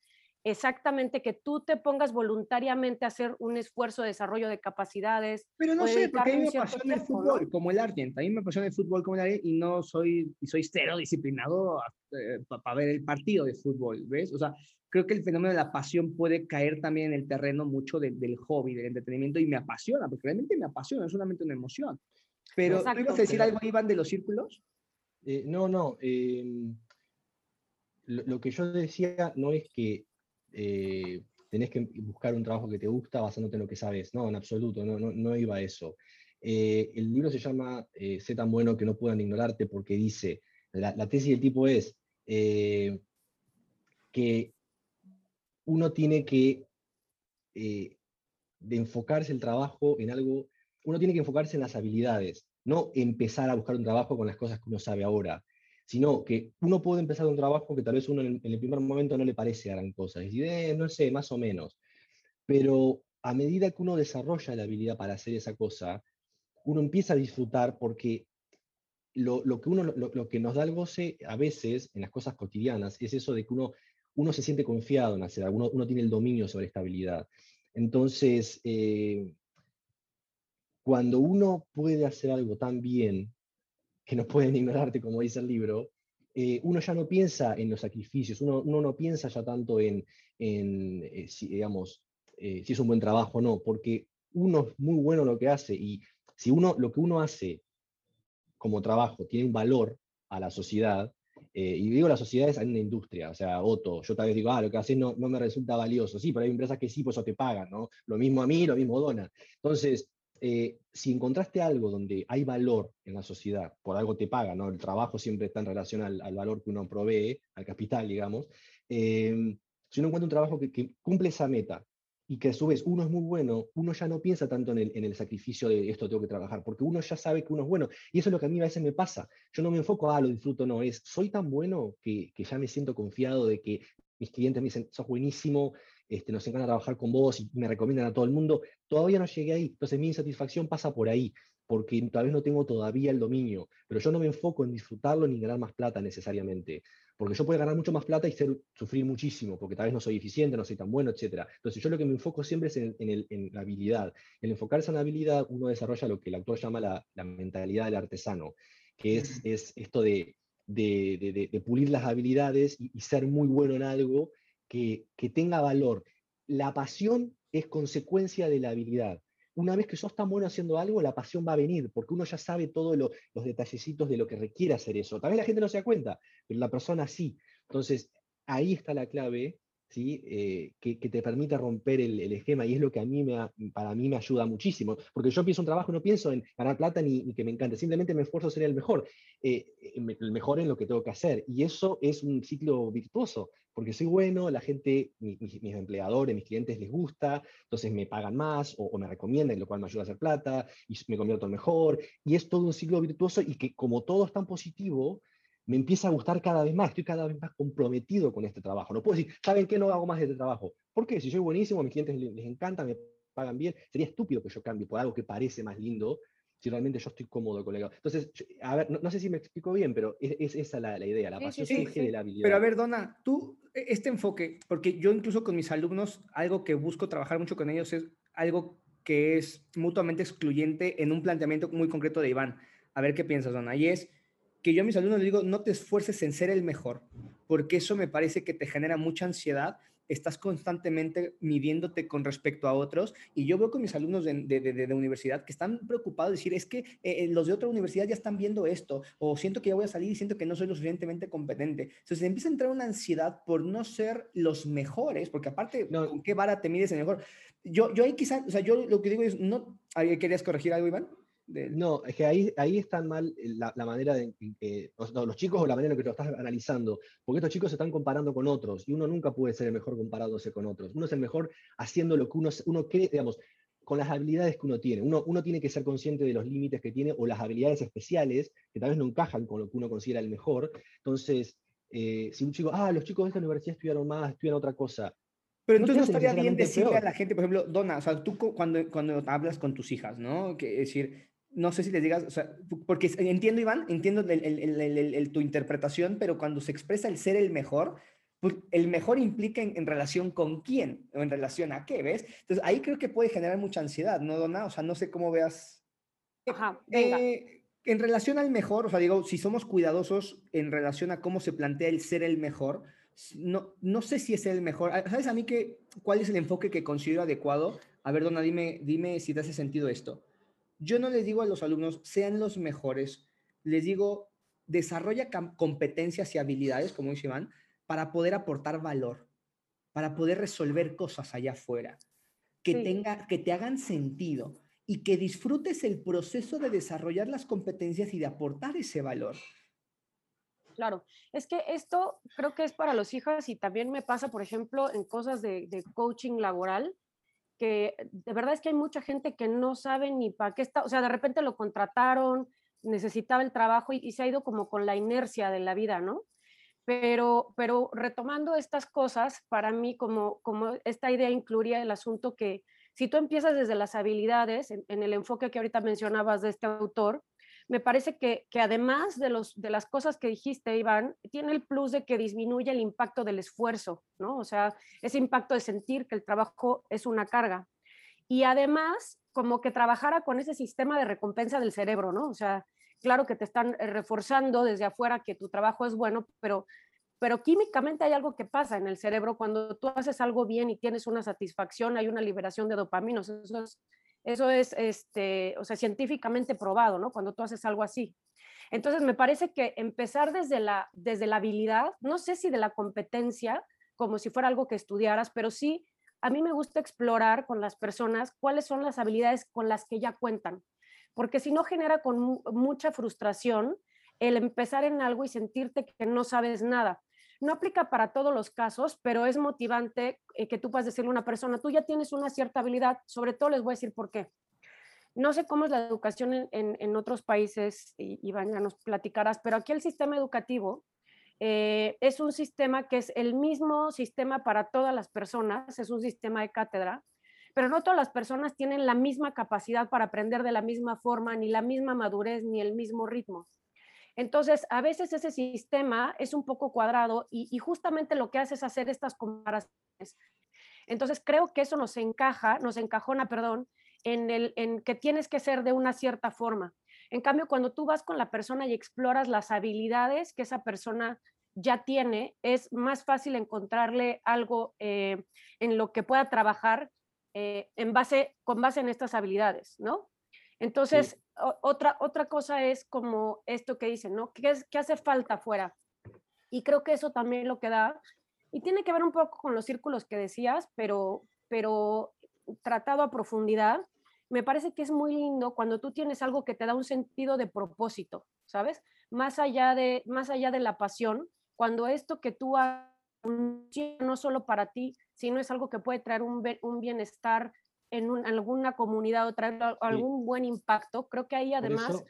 exactamente que tú te pongas voluntariamente a hacer un esfuerzo de desarrollo de capacidades. Pero no sé, porque a mí me apasiona el fútbol, como el Argent. A mí me apasiona el fútbol como el Argent y no soy, y soy cero disciplinado eh, para ver el partido de fútbol, ¿ves? O sea, creo que el fenómeno de la pasión puede caer también en el terreno mucho del hobby, del entretenimiento y me apasiona, porque realmente me apasiona, es solamente una emoción. Pero, ¿tú ibas a decir algo, Iván, de los círculos? Eh, no, no. Em, lo, que yo decía no es que eh, tenés que buscar un trabajo que te gusta basándote en lo que sabes. No, en absoluto, no, no, no iba a eso. Eh, el libro se llama Sé tan bueno que no puedan ignorarte porque dice, la, la tesis del tipo es que uno tiene que de enfocarse el trabajo en algo, uno tiene que enfocarse en las habilidades, no empezar a buscar un trabajo con las cosas que uno sabe ahora sino que uno puede empezar un trabajo que tal vez uno en el, primer momento no le parece gran cosa, y eh, no sé, más o menos, pero a medida que uno desarrolla la habilidad para hacer esa cosa, uno empieza a disfrutar porque lo, que, uno, lo, que nos da el goce a veces en las cosas cotidianas es eso de que uno, uno se siente confiado en hacer algo, uno, tiene el dominio sobre esta habilidad. Entonces, eh, cuando uno puede hacer algo tan bien que no pueden ignorarte, como dice el libro, eh, uno ya no piensa en los sacrificios, uno, no piensa ya tanto en, eh, si, digamos, eh, si es un buen trabajo o no, porque uno es muy bueno en lo que hace y si uno, lo que uno hace como trabajo tiene un valor a la sociedad, y digo la sociedad es en una industria, o sea, Otto, yo tal vez digo, ah, lo que haces no, no me resulta valioso, sí, pero hay empresas que sí, pues eso te pagan, ¿no? Lo mismo a mí, lo mismo Dona. Entonces, eh, si encontraste algo donde hay valor en la sociedad, por algo te paga, ¿no? El trabajo siempre está en relación al, valor que uno provee, al capital, digamos. Eh, si uno encuentra un trabajo que, cumple esa meta y que a su vez uno es muy bueno, uno ya no piensa tanto en el, sacrificio de esto tengo que trabajar, porque uno ya sabe que uno es bueno. Y eso es lo que a mí a veces me pasa. Yo no me enfoco, ah, lo disfruto, no, es, soy tan bueno que, que ya me siento confiado de que mis clientes me dicen, sos buenísimo, este, nos encanta trabajar con vos y me recomiendan a todo el mundo, todavía no llegué ahí. Entonces mi insatisfacción pasa por ahí, porque tal vez no tengo todavía el dominio, pero yo no me enfoco en disfrutarlo ni ganar más plata necesariamente, porque yo puedo ganar mucho más plata y sufrir muchísimo, porque tal vez no soy eficiente, no soy tan bueno, etc. Entonces yo lo que me enfoco siempre es en, la habilidad. El enfocarse en la habilidad, uno desarrolla lo que el autor llama la, mentalidad del artesano, que es, es esto de, de, pulir las habilidades y, y, ser muy bueno en algo que, tenga valor. La pasión es consecuencia de la habilidad. Una vez que sos tan bueno haciendo algo, la pasión va a venir, porque uno ya sabe todos los detallecitos de lo que requiere hacer eso. También la gente no se da cuenta, pero la persona sí. Entonces, ahí está la clave ¿sí? Eh, que, te permita romper el, esquema y es lo que a mí me, para mí me ayuda muchísimo, porque yo pienso un trabajo, no pienso en ganar plata ni, que me encante, simplemente me esfuerzo a ser el mejor, eh, el mejor en lo que tengo que hacer y eso es un ciclo virtuoso, porque soy bueno, la gente, mis, empleadores, mis clientes les gusta, entonces me pagan más o, o, me recomiendan, lo cual me ayuda a hacer plata y me convierto mejor y es todo un ciclo virtuoso y que como todo es tan positivo, me empieza a gustar cada vez más, estoy cada vez más comprometido con este trabajo. No puedo decir, ¿saben qué? No hago más de este trabajo. ¿Por qué? Si soy buenísimo, a mis clientes les, encanta, me pagan bien, sería estúpido que yo cambie por algo que parece más lindo si realmente yo estoy cómodo con Entonces, a ver, no, sé si me explico bien, pero es, esa la, idea, la pasión surge de la habilidad. Pero a ver, Dona, tú, e, este enfoque, porque yo incluso con mis alumnos, algo que busco trabajar mucho con ellos es algo que es mutuamente excluyente en un planteamiento muy concreto de Iván. A ver qué piensas, Dona. Y es, que yo a mis alumnos les digo, no te esfuerces en ser el mejor, porque eso me parece que te genera mucha ansiedad, estás constantemente midiéndote con respecto a otros, y yo veo con mis alumnos de, de, universidad que están preocupados de decir, es que eh, los de otra universidad ya están viendo esto, o siento que ya voy a salir y siento que no soy lo suficientemente competente. Entonces empieza a entrar una ansiedad por no ser los mejores, porque aparte, ¿con qué vara te mides el mejor? Yo, yo ahí quizás, o sea, yo lo que digo es, no, ¿querías corregir algo, Iván? No, es que ahí, ahí está mal la, manera de que los chicos o la manera en que lo estás analizando, porque estos chicos se están comparando con otros y uno nunca puede ser el mejor comparándose con otros. Uno es el mejor haciendo lo que uno, uno cree, digamos, con las habilidades que uno tiene. Uno, uno tiene que ser consciente de los límites que tiene o las habilidades especiales que tal vez no encajan con lo que uno considera el mejor. Entonces, eh, si un chico, ah, los chicos de esta universidad estudiaron más, estudian otra cosa, pero entonces no estaría bien decirle a la gente, por ejemplo, Dona, o sea, tú cuando, cuando hablas con tus hijas, ¿no? Que, es decir, no sé si les digas, o sea, porque entiendo, Iván, entiendo el, el, el, tu interpretación, pero cuando se expresa el ser el mejor, pues el mejor implica en, relación con quién o en relación a qué, ¿ves? Entonces ahí creo que puede generar mucha ansiedad, ¿no, Donna? O sea, no sé cómo veas. Ajá, venga. Eh, en relación al mejor, o sea, digo, si somos cuidadosos en relación a cómo se plantea el ser el mejor, no, no sé si es el mejor. Ah, ¿Sabes a mí que, cuál es el enfoque que considero adecuado? A ver, Donna, dime, dime si te hace sentido esto. Yo no les digo a los alumnos, sean los mejores, les digo, desarrolla competencias y habilidades, como dice Iván, para poder aportar valor, para poder resolver cosas allá afuera, que, tenga, que te hagan sentido y que disfrutes el proceso de desarrollar las competencias y de aportar ese valor. Claro, es que esto creo que es para los hijos y también me pasa, por ejemplo, en cosas de, de coaching laboral, que de verdad es que hay mucha gente que no sabe ni para qué está, o sea, de repente lo contrataron, necesitaba el trabajo y, se ha ido como con la inercia de la vida, ¿no? Pero, pero retomando estas cosas, para mí como, como esta idea incluiría el asunto que si tú empiezas desde las habilidades, en, el enfoque que ahorita mencionabas de este autor, me parece que, que, además de, los, de las cosas que dijiste, Iván, tiene el plus de que disminuye el impacto del esfuerzo, ¿no? O sea, ese impacto de sentir que el trabajo es una carga. Y además, como que trabajara con ese sistema de recompensa del cerebro, ¿no? O sea, claro que te están eh, reforzando desde afuera que tu trabajo es bueno, pero, pero químicamente hay algo que pasa en el cerebro cuando tú haces algo bien y tienes una satisfacción, hay una liberación de dopaminas. Eso es, eso es este, o sea, científicamente probado, ¿no? Cuando tú haces algo así. Entonces, me parece que empezar desde la, desde la habilidad, no sé si de la competencia, como si fuera algo que estudiaras, pero sí, a mí me gusta explorar con las personas cuáles son las habilidades con las que ya cuentan porque si no genera con mucha frustración el empezar en algo y sentirte que no sabes nada. No aplica para todos los casos, pero es motivante eh, que tú puedas decirle a una persona, tú ya tienes una cierta habilidad, sobre todo les voy a decir por qué. No sé cómo es la educación en, otros países, y, y ya nos platicarás, pero aquí el sistema educativo eh, es un sistema que es el mismo sistema para todas las personas, es un sistema de cátedra, pero no todas las personas tienen la misma capacidad para aprender de la misma forma, ni la misma madurez, ni el mismo ritmo. Entonces, a veces ese sistema es un poco cuadrado y, justamente lo que hace es hacer estas comparaciones. Entonces, creo que eso nos encaja, nos encajona, perdón, en, el, en que tienes que ser de una cierta forma. En cambio, cuando tú vas con la persona y exploras las habilidades que esa persona ya tiene, es más fácil encontrarle algo eh, en lo que pueda trabajar eh, con base en estas habilidades, ¿no? Entonces, otra, otra cosa es como esto que dicen, ¿no? ¿Qué, es, ¿Qué hace falta afuera? Y creo que eso también lo que da, y tiene que ver un poco con los círculos que decías, pero, pero tratado a profundidad, me parece que es muy lindo cuando tú tienes algo que te da un sentido de propósito, ¿sabes? Más allá de, más allá de la pasión, cuando esto que tú haces no solo para ti, sino es algo que puede traer un, un bienestar en, alguna comunidad o traer algún buen impacto, creo que ahí además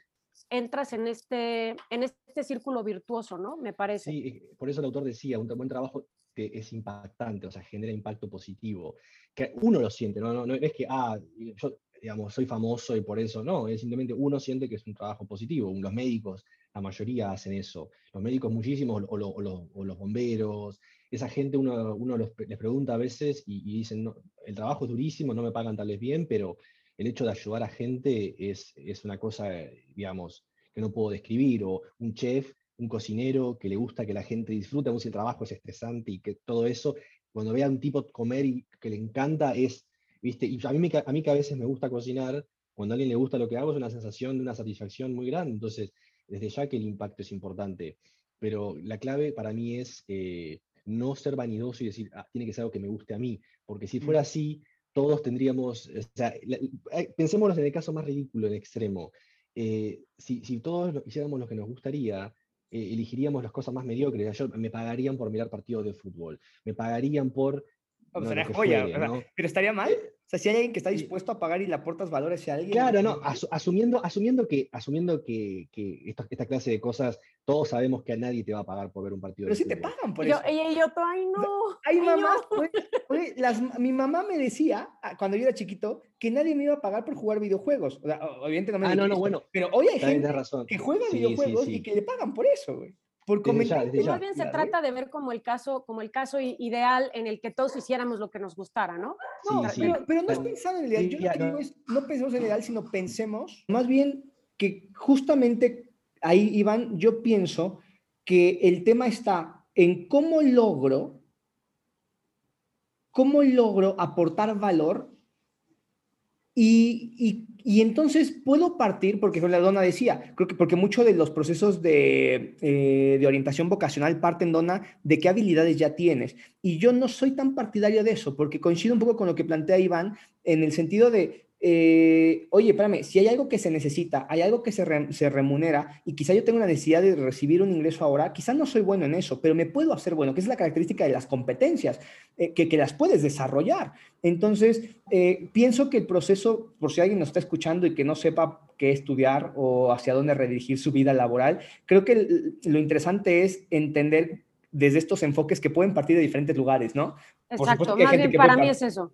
entras en este, en este círculo virtuoso, ¿no? Me parece. Sí, por eso el autor decía, un buen trabajo que es impactante, o sea, genera impacto positivo, que uno lo siente, no, no, no es que, ah, yo, digamos, soy famoso y por eso, no, es simplemente uno siente que es un trabajo positivo, los médicos, la mayoría hacen eso, los médicos muchísimos, o, o los bomberos, esa gente uno, uno les pregunta a veces y, dicen, no, el trabajo es durísimo, no me pagan tal vez bien, pero el hecho de ayudar a gente es, es una cosa, digamos, que no puedo describir, o un chef, un cocinero que le gusta que la gente disfrute, aun si el trabajo es estresante y que todo eso, cuando ve a un tipo comer y que le encanta, es, viste, y a mí, a mí que a veces me gusta cocinar, cuando a alguien le gusta lo que hago, es una sensación de una satisfacción muy grande, entonces, desde ya que el impacto es importante, pero la clave para mí es... Eh, no ser vanidoso y decir, ah, tiene que ser algo que me guste a mí, porque si fuera así, todos tendríamos, o sea, pensémonos en el caso más ridículo, en extremo, eh, si, si, todos hiciéramos lo que nos gustaría, eh, elegiríamos las cosas más mediocres, yo, me pagarían por mirar partidos de fútbol, me pagarían por... joya, pero estaría mal. O sea, si hay alguien que está dispuesto a pagar y le aportas valores a alguien. Claro, no, asumiendo, asumiendo que, asumiendo que, que esta, clase de cosas, todos sabemos que a nadie te va a pagar por ver un partido. Pero si te pagan por eso. Y yo, ay, no. Hay mamás, *laughs* las, mi mamá me decía, ah, cuando yo era chiquito, que nadie me iba a pagar por jugar videojuegos. O sea, obviamente no me Ah, no, no, bueno. Pero hoy hay gente razón. que juega videojuegos y que le pagan por eso, güey. Por comentar. Más bien se trata de ver como el caso, como el caso ideal en el que todos hiciéramos lo que nos gustara, ¿no? No, pero, no es pensar en el ideal. Yo lo que digo es, no pensemos en el ideal, sino pensemos más bien que justamente ahí, Iván, yo pienso que el tema está en cómo logro, cómo logro aportar valor y, entonces puedo partir, porque la dona decía, creo que porque muchos de los procesos de, eh, de, orientación vocacional parten, dona, de qué habilidades ya tienes. Y yo no soy tan partidario de eso, porque coincido un poco con lo que plantea Iván, en el sentido de, eh, oye, espérame, si hay algo que se necesita, hay algo que se, remunera y quizá yo tengo una necesidad de recibir un ingreso ahora, quizá no soy bueno en eso, pero me puedo hacer bueno, que es la característica de las competencias, eh, que, las puedes desarrollar. Entonces, eh, pienso que el proceso, por si alguien nos está escuchando y que no sepa qué estudiar o hacia dónde redirigir su vida laboral, creo que lo interesante es entender desde estos enfoques que pueden partir de diferentes lugares, ¿no? Exacto, más bien para mí es eso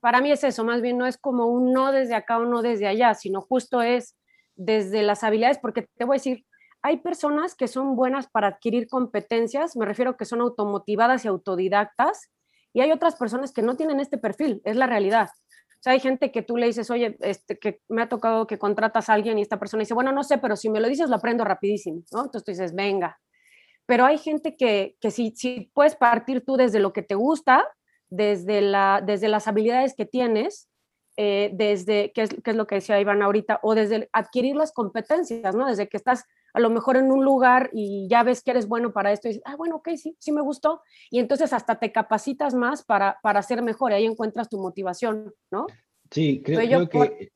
para mí es eso, más bien no es como un no desde acá o no desde allá, sino justo es desde las habilidades, porque te voy a decir, hay personas que son buenas para adquirir competencias, me refiero que son automotivadas y autodidactas, y hay otras personas que no tienen este perfil, es la realidad. O sea, hay gente que tú le dices, oye, este, que me ha tocado que contratas a alguien y esta persona dice, bueno, no sé, pero si me lo dices, lo aprendo rapidísimo, ¿no? Entonces tú dices, venga. Pero hay gente que, que si, si puedes partir tú desde lo que te gusta, desde, la, desde las habilidades que tienes, eh, desde, ¿qué es, es, lo que decía Iván ahorita, o desde adquirir las competencias, ¿no? Desde que estás a lo mejor en un lugar y ya ves que eres bueno para esto y dices, ah, bueno, ok, sí, sí me gustó. Y entonces hasta te capacitas más para, para ser mejor y ahí encuentras tu motivación, ¿no? Sí, creo, que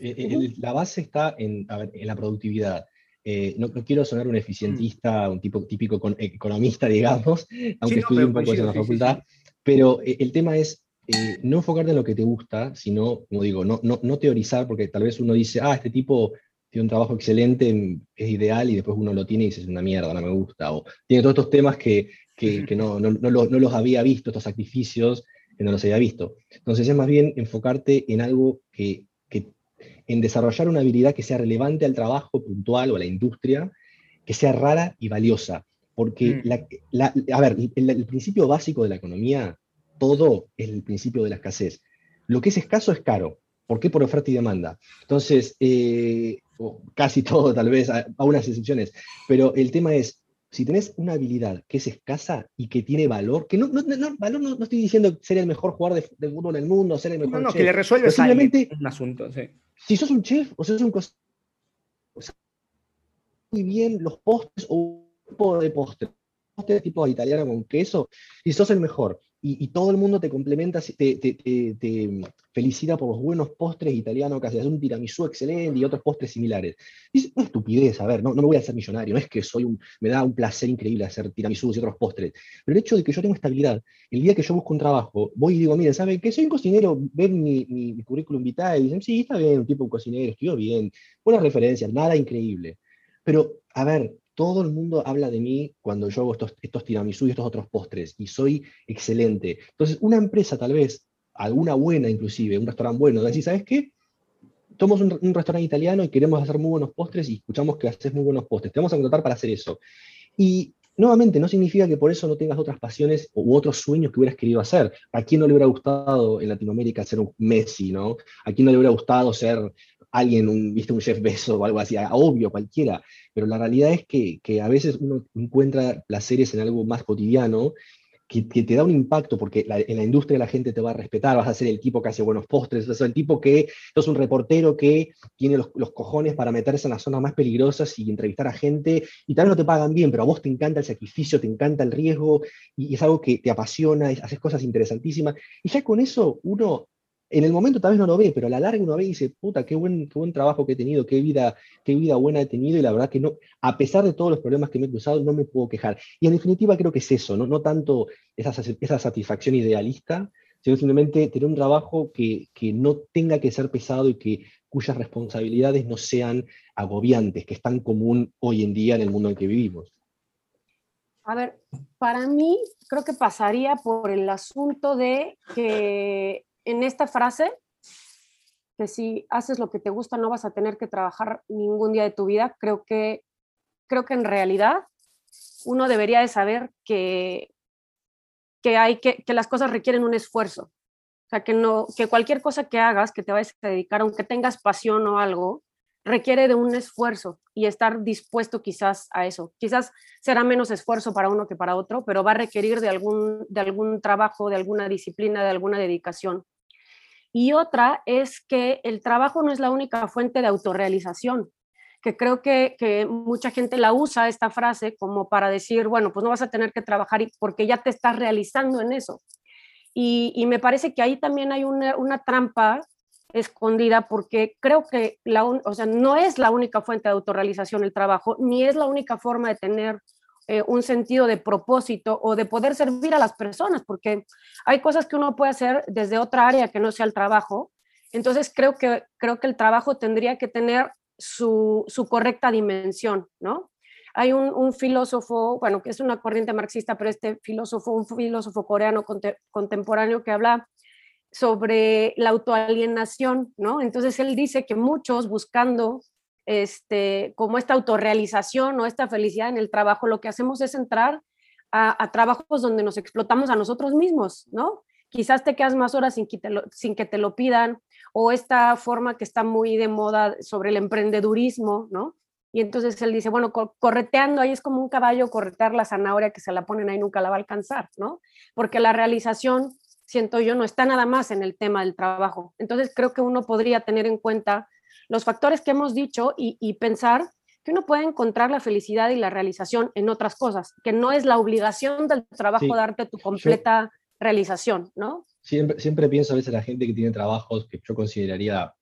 eh, la base está en, en la productividad. Eh, no, quiero sonar un mm. eficientista, un tipo típico economista, *laughs* digamos, aunque estudié un poco en la facultad, pero eh, el tema es eh, no enfocarte en lo que te gusta, sino, como digo, no, no, no, teorizar, porque tal vez uno dice, ah, este tipo tiene un trabajo excelente, es ideal, y después uno lo tiene y dice, es una mierda, no me gusta, o tiene todos estos temas que, que, que no, no, no, los, no, los, había visto, estos sacrificios, que no los había visto. Entonces es más bien enfocarte en algo que, que, en desarrollar una habilidad que sea relevante al trabajo puntual o a la industria, que sea rara y valiosa. Porque, mm. a ver, el, principio básico de la economía, todo es el principio de la escasez. Lo que es escaso es caro. ¿Por qué? Por oferta y demanda. Entonces, eh, casi *laughs* todo tal vez, a, unas excepciones, pero el tema es, si tenés una habilidad que es escasa y que tiene valor, que no, no, no valor no, estoy diciendo ser el mejor jugador de, fútbol en el mundo, ser el mejor No, no, que le resuelves simplemente un asunto, sí. Si sos un chef o sos un muy bien los postres o tipo de postre, postre tipo italiano con queso, y sos el mejor. Y, todo el mundo te complementa, te, te, te, felicita por los buenos postres italianos que haces, un tiramisú excelente y otros postres similares. Es una estupidez, a ver, no, no me voy a hacer millonario, no es que soy un, me da un placer increíble hacer tiramisú y otros postres, pero el hecho de que yo tengo estabilidad, el día que yo busco un trabajo, voy y digo, miren, ¿saben que soy un cocinero? Ven mi, mi, currículum vitae y dicen, sí, está bien, un tipo un cocinero, estudió bien, buenas referencias, nada increíble. Pero, a ver, todo el mundo habla de mí cuando yo hago estos, estos y estos otros postres, y soy excelente. Entonces, una empresa tal vez, alguna buena inclusive, un restaurante bueno, decir, ¿sabes qué? Somos un, restaurante italiano y queremos hacer muy buenos postres y escuchamos que haces muy buenos postres. Te vamos a contratar para hacer eso. Y nuevamente, no significa que por eso no tengas otras pasiones u otros sueños que hubieras querido hacer. ¿A quién no le hubiera gustado en Latinoamérica ser un Messi, no? ¿A quién no le hubiera gustado ser alguien, un, viste, un chef beso o algo así? Obvio, cualquiera pero la realidad es que, a veces uno encuentra placeres en algo más cotidiano que, te da un impacto, porque en la industria la gente te va a respetar, vas a ser el tipo que hace buenos postres, vas a ser el tipo que sos un reportero que tiene los, los, cojones para meterse en las zonas más peligrosas y entrevistar a gente, y tal vez no te pagan bien, pero a vos te encanta el sacrificio, te encanta el riesgo, y, es algo que te apasiona, haces cosas interesantísimas, y ya con eso uno en el momento tal vez no lo ve, pero a la larga uno ve y dice, puta, qué buen, qué buen trabajo que he tenido, qué vida, qué vida buena he tenido, y la verdad que no, a pesar de todos los problemas que me he cruzado, no me puedo quejar. Y en definitiva creo que es eso, no, no tanto esa, esa satisfacción idealista, sino simplemente tener un trabajo que, que no tenga que ser pesado y que cuyas responsabilidades no sean agobiantes, que es tan común hoy en día en el mundo en que vivimos. A ver, para mí creo que pasaría por el asunto de que en esta frase, que si haces lo que te gusta no vas a tener que trabajar ningún día de tu vida, creo que creo que en realidad uno debería de saber que, que, hay que, que las cosas requieren un esfuerzo. O sea, que, no, que cualquier cosa que hagas, que te vayas a dedicar, aunque tengas pasión o algo, requiere de un esfuerzo y estar dispuesto quizás a eso. Quizás será menos esfuerzo para uno que para otro, pero va a requerir de algún, de algún trabajo, de alguna disciplina, de alguna dedicación. Y otra es que el trabajo no es la única fuente de autorrealización, que creo que, mucha gente la usa esta frase como para decir, bueno, pues no vas a tener que trabajar porque ya te estás realizando en eso. Y, me parece que ahí también hay una, una trampa escondida porque creo que la, o sea, no es la única fuente de autorrealización el trabajo, ni es la única forma de tener eh, un sentido de propósito o de poder servir a las personas, porque hay cosas que uno puede hacer desde otra área que no sea el trabajo. Entonces creo que, creo que el trabajo tendría que tener su, su correcta dimensión, ¿no? Hay un, filósofo, bueno, que es una corriente marxista, pero este filósofo, un filósofo coreano contemporáneo que habla sobre la autoalienación, ¿no? Entonces él dice que muchos buscando este, como esta autorrealización o esta felicidad en el trabajo, lo que hacemos es entrar a, trabajos donde nos explotamos a nosotros mismos, ¿no? Quizás te quedas más horas sin que, te lo, sin que te lo pidan, o esta forma que está muy de moda sobre el emprendedurismo, ¿no? Y entonces él dice, bueno, correteando ahí es como un caballo corretear la zanahoria que se la ponen ahí nunca la va a alcanzar, ¿no? Porque la realización siento yo, no está nada más en el tema del trabajo. Entonces creo que uno podría tener en cuenta los factores que hemos dicho y, pensar que uno puede encontrar la felicidad y la realización en otras cosas, que no es la obligación del trabajo darte tu completa realización, ¿no? Siempre, siempre pienso a veces la gente que tiene trabajos que yo consideraría,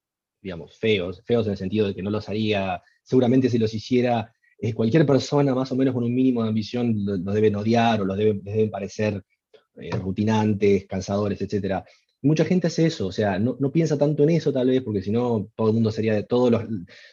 digamos, feos, feos en el sentido de que no los haría, seguramente si los hiciera, eh, cualquier persona más o menos con un mínimo de ambición los lo deben odiar o los deben, les deben parecer eh, rutinantes, cansadores, etc. mucha gente hace eso, o sea, no, piensa tanto en eso tal vez, porque si no, todo el mundo sería de todos los,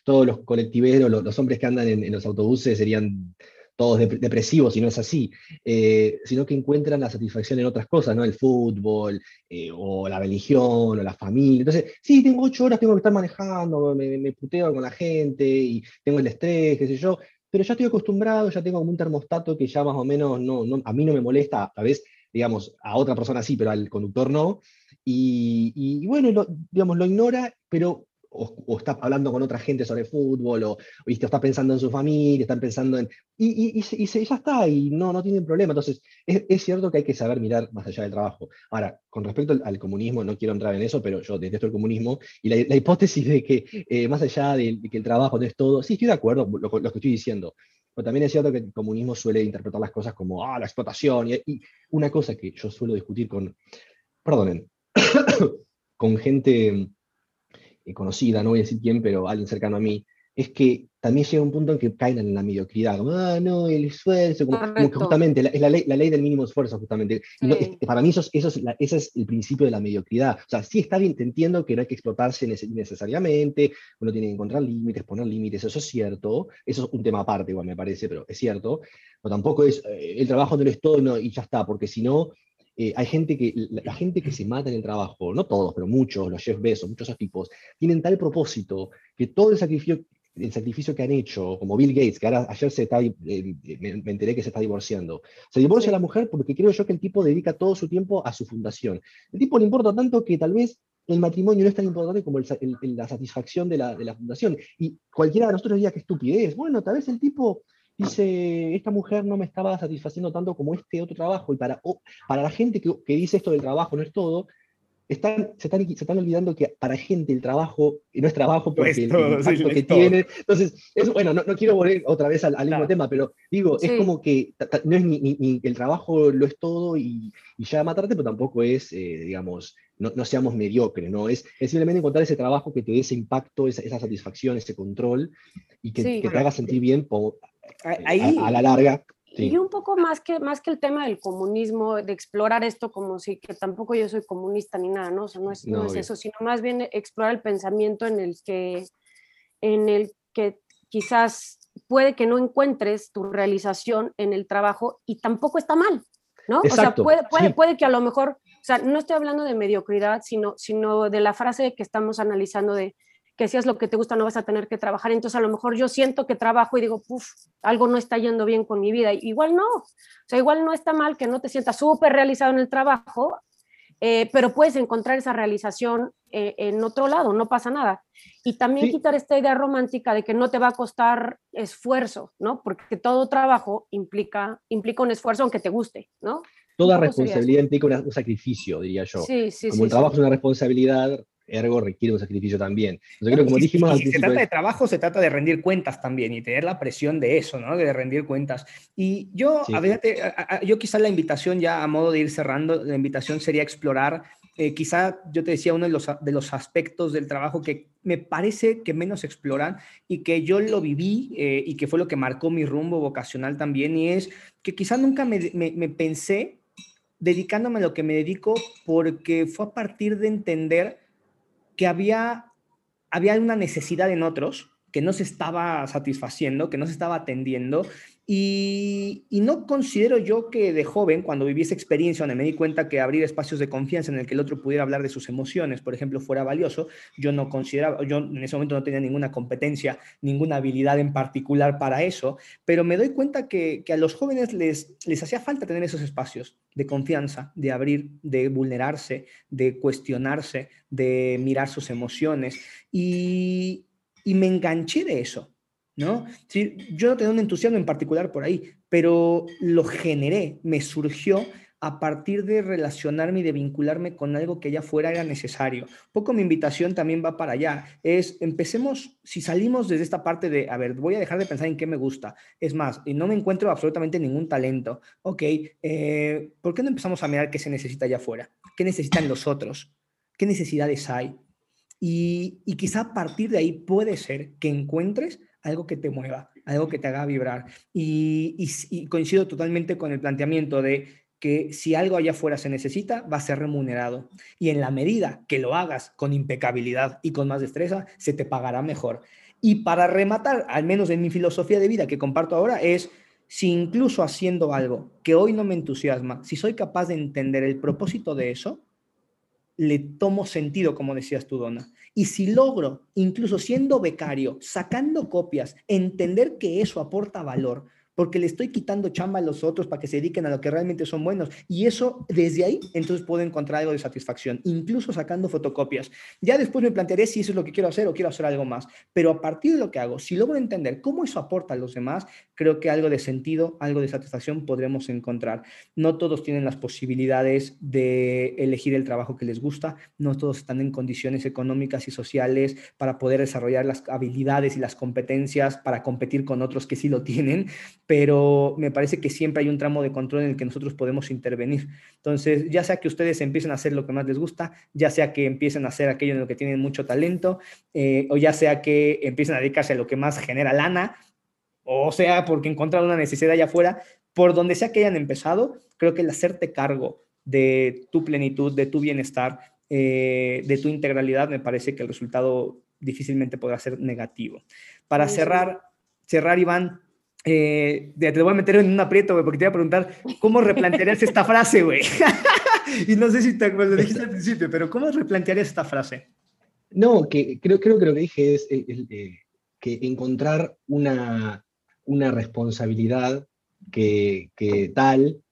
todos los colectiveros, los, hombres que andan en, los autobuses serían todos depresivos, y no es así, eh, sino que encuentran la satisfacción en otras cosas, ¿no? El fútbol, eh, o la religión, o la familia. Entonces, sí, tengo ocho horas, tengo que estar manejando, me, me, puteo con la gente, y tengo el estrés, qué sé yo, pero ya estoy acostumbrado, ya tengo como un termostato que ya más o menos no, no, a mí no me molesta, a veces digamos, a otra persona sí, pero al conductor no. Y, bueno, lo, digamos, lo ignora, pero o, está hablando con otra gente sobre fútbol, o, ¿viste? está pensando en su familia, están pensando en... Y, y, ya está, y no, no tienen problema. Entonces, es, cierto que hay que saber mirar más allá del trabajo. Ahora, con respecto al, comunismo, no quiero entrar en eso, pero yo detesto el comunismo, y la, hipótesis de que eh, más allá de, que el trabajo no es todo, sí, estoy de acuerdo con lo, lo que estoy diciendo, pero también es cierto que el comunismo suele interpretar las cosas como, ah, la explotación. Y, una cosa que yo suelo discutir con, perdonen, *coughs* con gente eh, conocida, no voy a decir quién, pero alguien cercano a mí, es que también llega un punto en que caen en la mediocridad, como, ah, no, el esfuerzo, como, que justamente, es la, ley, la ley del mínimo esfuerzo, justamente. para mí eso, es, eso es ese es el principio de la mediocridad. O sea, sí está bien, te entiendo que no hay que explotarse necesariamente, uno tiene que encontrar límites, poner límites, eso es cierto, eso es un tema aparte igual me parece, pero es cierto, pero tampoco es, eh, el trabajo no es todo y ya está, porque si no, eh, hay gente que, la, gente que se mata en el trabajo, no todos, pero muchos, los Jeff Bezos, muchos esos tipos, tienen tal propósito que todo el sacrificio, el sacrificio que han hecho, como Bill Gates, que ahora ayer se está, eh, me, enteré que se está divorciando. Se divorcia la mujer porque creo yo que el tipo dedica todo su tiempo a su fundación. El tipo le importa tanto que tal vez el matrimonio no es tan importante como la satisfacción de la, de la, fundación. Y cualquiera de nosotros diría que estupidez. Bueno, tal vez el tipo dice, esta mujer no me estaba satisfaciendo tanto como este otro trabajo. Y para, para la gente que, que dice esto del trabajo no es todo, están, se, están, se están olvidando que para gente el trabajo no es trabajo porque el, impacto que tiene. Entonces, bueno, no, no, quiero volver otra vez al, mismo tema, pero digo, es como que no es ni, el trabajo lo es todo y, y ya matarte, pero tampoco es, eh, digamos, no, no, seamos mediocres, ¿no? Es, es, simplemente encontrar ese trabajo que te dé ese impacto, esa, esa satisfacción, ese control y que, que te haga sentir bien Ahí, a, a la larga. Y un poco más que, más que el tema del comunismo, de explorar esto como si que tampoco yo soy comunista ni nada, ¿no? O sea, no es, no, es eso, sino más bien explorar el pensamiento en el que, en el que quizás puede que no encuentres tu realización en el trabajo y tampoco está mal, ¿no? o sea, puede, puede, puede, que a lo mejor, o sea, no estoy hablando de mediocridad, sino, sino de la frase que estamos analizando de que si es lo que te gusta no vas a tener que trabajar. Entonces a lo mejor yo siento que trabajo y digo, puff, algo no está yendo bien con mi vida. Igual no, o sea, igual no está mal que no te sientas súper realizado en el trabajo, eh, pero puedes encontrar esa realización eh, en otro lado, no pasa nada. Y también quitar esta idea romántica de que no te va a costar esfuerzo, ¿no? Porque todo trabajo implica, implica un esfuerzo aunque te guste, ¿no? Toda responsabilidad implica un sacrificio, diría yo. Sí, sí, como el trabajo es una responsabilidad, ergo requiere un sacrificio también. Entonces, como dijimos si se trata de trabajo, se trata de rendir cuentas también y tener la presión de eso, ¿no? De rendir cuentas. Y yo, a ver, yo quizás la invitación ya a modo de ir cerrando, la invitación sería explorar, eh, quizá yo te decía uno de los, de los aspectos del trabajo que me parece que menos exploran y que yo lo viví eh, y que fue lo que marcó mi rumbo vocacional también, y es que quizá nunca me, me, me pensé dedicándome a lo que me dedico porque fue a partir de entender que había, había una necesidad en otros que no se estaba satisfaciendo, que no se estaba atendiendo. Y, no considero yo que de joven, cuando viví esa experiencia donde me di cuenta que abrir espacios de confianza en el que el otro pudiera hablar de sus emociones, por ejemplo, fuera valioso, yo no consideraba, yo en ese momento no tenía ninguna competencia, ninguna habilidad en particular para eso, pero me doy cuenta que, a los jóvenes les, les hacía falta tener esos espacios de confianza, de abrir, de vulnerarse, de cuestionarse, de mirar sus emociones. Y, y me enganché de eso ¿no? Sí, yo no tenía un entusiasmo en particular por ahí, pero lo generé, me surgió a partir de relacionarme y de vincularme con algo que ya fuera era necesario. poco mi invitación también va para allá. Es, empecemos, si salimos desde esta parte de, a ver, voy a dejar de pensar en qué me gusta. Es más, y no me encuentro absolutamente ningún talento. Ok, eh, ¿por qué no empezamos a mirar qué se necesita allá afuera? ¿Qué necesitan los otros? ¿Qué necesidades hay? Y, y quizá a partir de ahí puede ser que encuentres algo que te mueva, algo que te haga vibrar. Y, coincido totalmente con el planteamiento de que si algo allá afuera se necesita, va a ser remunerado. Y en la medida que lo hagas con impecabilidad y con más destreza, se te pagará mejor. Y para rematar, al menos en mi filosofía de vida que comparto ahora, es si incluso haciendo algo que hoy no me entusiasma, si soy capaz de entender el propósito de eso, le tomo sentido, como decías tú, Donna. Y si logro, incluso siendo becario, sacando copias, entender que eso aporta valor, porque le estoy quitando chamba a los otros para que se dediquen a lo que realmente son buenos. Y eso, desde ahí, entonces puedo encontrar algo de satisfacción, incluso sacando fotocopias. Ya después me plantearé si eso es lo que quiero hacer o quiero hacer algo más. Pero a partir de lo que hago, si logro entender cómo eso aporta a los demás, creo que algo de sentido, algo de satisfacción podremos encontrar. No todos tienen las posibilidades de elegir el trabajo que les gusta, no todos están en condiciones económicas y sociales para poder desarrollar las habilidades y las competencias para competir con otros que sí lo tienen pero me parece que siempre hay un tramo de control en el que nosotros podemos intervenir. Entonces, ya sea que ustedes empiecen a hacer lo que más les gusta, ya sea que empiecen a hacer aquello en lo que tienen mucho talento, eh, o ya sea que empiecen a dedicarse a lo que más genera lana, o sea, porque encontraron una necesidad allá afuera, por donde sea que hayan empezado, creo que el hacerte cargo de tu plenitud, de tu bienestar, eh, de tu integralidad, me parece que el resultado difícilmente podrá ser negativo. Para cerrar, cerrar, Iván, eh, te voy a meter en un aprieto, güey, porque te voy a preguntar cómo replantearías esta *laughs* frase, güey. *laughs* y no sé si te lo dijiste al principio, pero ¿cómo replantearías esta frase? No, que creo, creo que lo que dije es eh, que encontrar una, una responsabilidad que, que, tal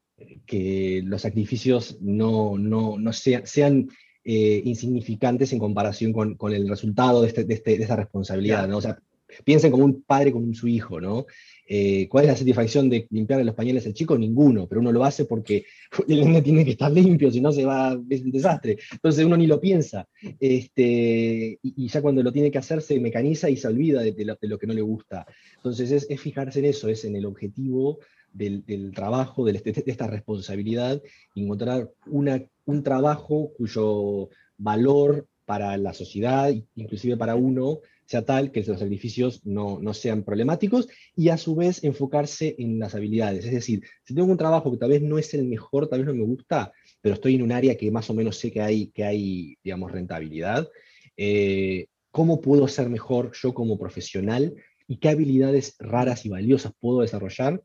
que los sacrificios no, no, no sean, sean eh, insignificantes en comparación con, con el resultado de, este, de, este, de esta responsabilidad, ¿no? O sea, piensen como un padre con su hijo, ¿no? Eh, ¿Cuál es la satisfacción de limpiarle los pañales al chico? Ninguno, pero uno lo hace porque *laughs* el nene tiene que estar limpio, si no se va, es un desastre. Entonces uno ni lo piensa. Este, y, ya cuando lo tiene que hacer se mecaniza y se olvida de, lo, que no le gusta. Entonces es, fijarse en eso, es en el objetivo del, trabajo, de, de, esta responsabilidad, encontrar una, un trabajo cuyo valor para la sociedad, inclusive para uno, sea tal que los sacrificios no, no, sean problemáticos y a su vez enfocarse en las habilidades. Es decir, si tengo un trabajo que tal vez no es el mejor, tal vez no me gusta, pero estoy en un área que más o menos sé que hay, que hay digamos, rentabilidad, eh, ¿cómo puedo ser mejor yo como profesional y qué habilidades raras y valiosas puedo desarrollar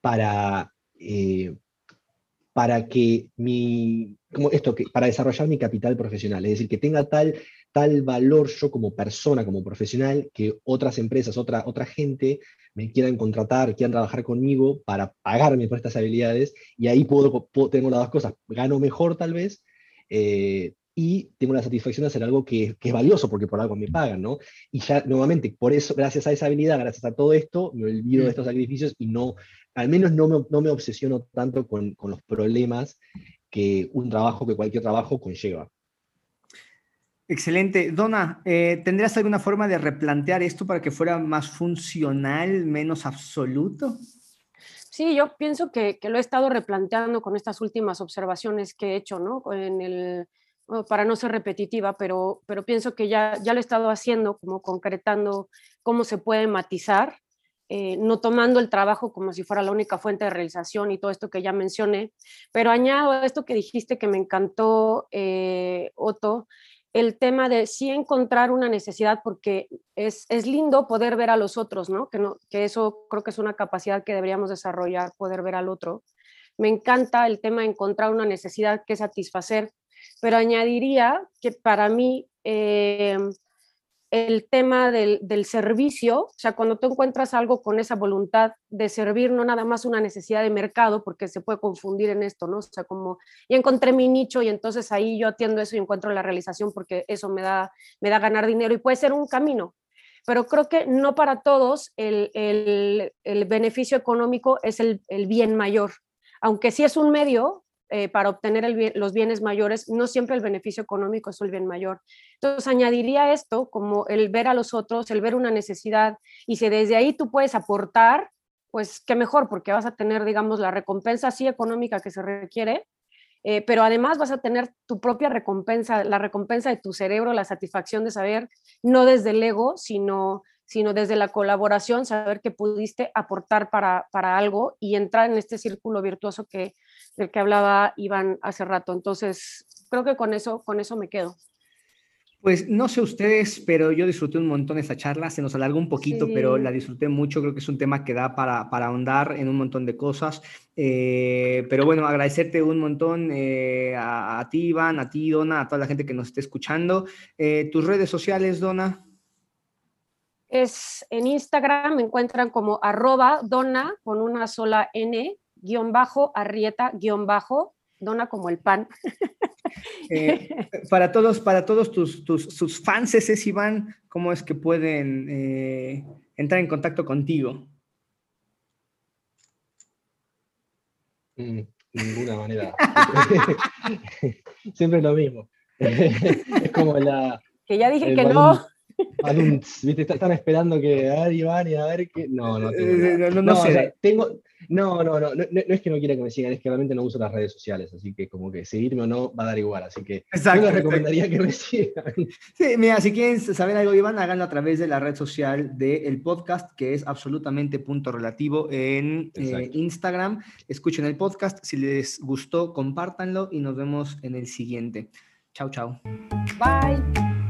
para, eh, para que mi, como esto, que, para desarrollar mi capital profesional, es decir, que tenga tal, tal valor yo como persona, como profesional, que otras empresas, otra, otra gente me quieran contratar, quieran trabajar conmigo para pagarme por estas habilidades, y ahí puedo, tengo las dos cosas, gano mejor tal vez, eh, y tengo la satisfacción de hacer algo que, es valioso porque por algo me pagan, ¿no? Y ya nuevamente, por eso, gracias a esa habilidad, gracias a todo esto, me olvido de mm. estos sacrificios y no, al menos no me, no me obsesiono tanto con, con, los problemas que un trabajo, que cualquier trabajo conlleva. Excelente. Donna, eh, ¿tendrías alguna forma de replantear esto para que fuera más funcional, menos absoluto? Sí, yo pienso que, que lo he estado replanteando con estas últimas observaciones que he hecho, ¿no? En el, para no ser repetitiva, pero, pero pienso que ya, ya lo he estado haciendo, como concretando cómo se puede matizar, eh, no tomando el trabajo como si fuera la única fuente de realización y todo esto que ya mencioné, pero añado esto que dijiste que me encantó, eh, Otto, el tema de sí encontrar una necesidad, porque es, es, lindo poder ver a los otros, ¿no? Que, ¿no? que eso creo que es una capacidad que deberíamos desarrollar, poder ver al otro. Me encanta el tema de encontrar una necesidad que satisfacer pero añadiría que para mí eh, el tema del, servicio, o sea, cuando tú encuentras algo con esa voluntad de servir, no nada más una necesidad de mercado, porque se puede confundir en esto, ¿no? O sea, como ya encontré mi nicho y entonces ahí yo atiendo eso y encuentro la realización porque eso me da, me da ganar dinero y puede ser un camino. Pero creo que no para todos el, beneficio económico es el, el bien mayor. Aunque sí es un medio, eh, para obtener los bienes mayores, no siempre el beneficio económico es el bien mayor. Entonces, añadiría esto como el ver a los otros, el ver una necesidad, y si desde ahí tú puedes aportar, pues qué mejor, porque vas a tener, digamos, la recompensa sí económica que se requiere, eh, pero además vas a tener tu propia recompensa, la recompensa de tu cerebro, la satisfacción de saber, no desde el ego, sino, sino desde la colaboración, saber que pudiste aportar para, para algo y entrar en este círculo virtuoso que, del que hablaba Iván hace rato. Entonces, creo que con eso, con eso me quedo. Pues no sé ustedes, pero yo disfruté un montón esta charla, se nos alargó un poquito, pero la disfruté mucho, creo que es un tema que da para, para ahondar en un montón de cosas. Eh, pero bueno, agradecerte un montón eh, a, ti, Iván, a ti, Dona, a toda la gente que nos esté escuchando. Eh, ¿Tus redes sociales, Dona? Es en Instagram, me encuentran como arroba Dona con una sola N, guion bajo, arrieta, guion bajo, dona como el pan. Eh, para todos, para todos tus, tus sus fans, ese Iván, ¿cómo es que pueden eh, entrar en contacto contigo? Mm, ninguna manera. *laughs* Siempre lo mismo. es como la... Que ya dije que no. ¿viste? Están esperando que, a ver, Iván, y a ver qué. No, no, eh, no, no, no, sé. tengo, no, no, no, no, es que no quiera que me sigan, es que realmente no uso las redes sociales, así que como que seguirme o no va a dar igual, así que yo les recomendaría que me sigan. Sí, mira, si quieren saber algo, Iván, háganlo a través de la red social del podcast, que es absolutamente punto relativo en eh, Instagram. Escuchen el podcast, si les gustó, compártanlo y nos vemos en el siguiente. Chao, chao. Bye.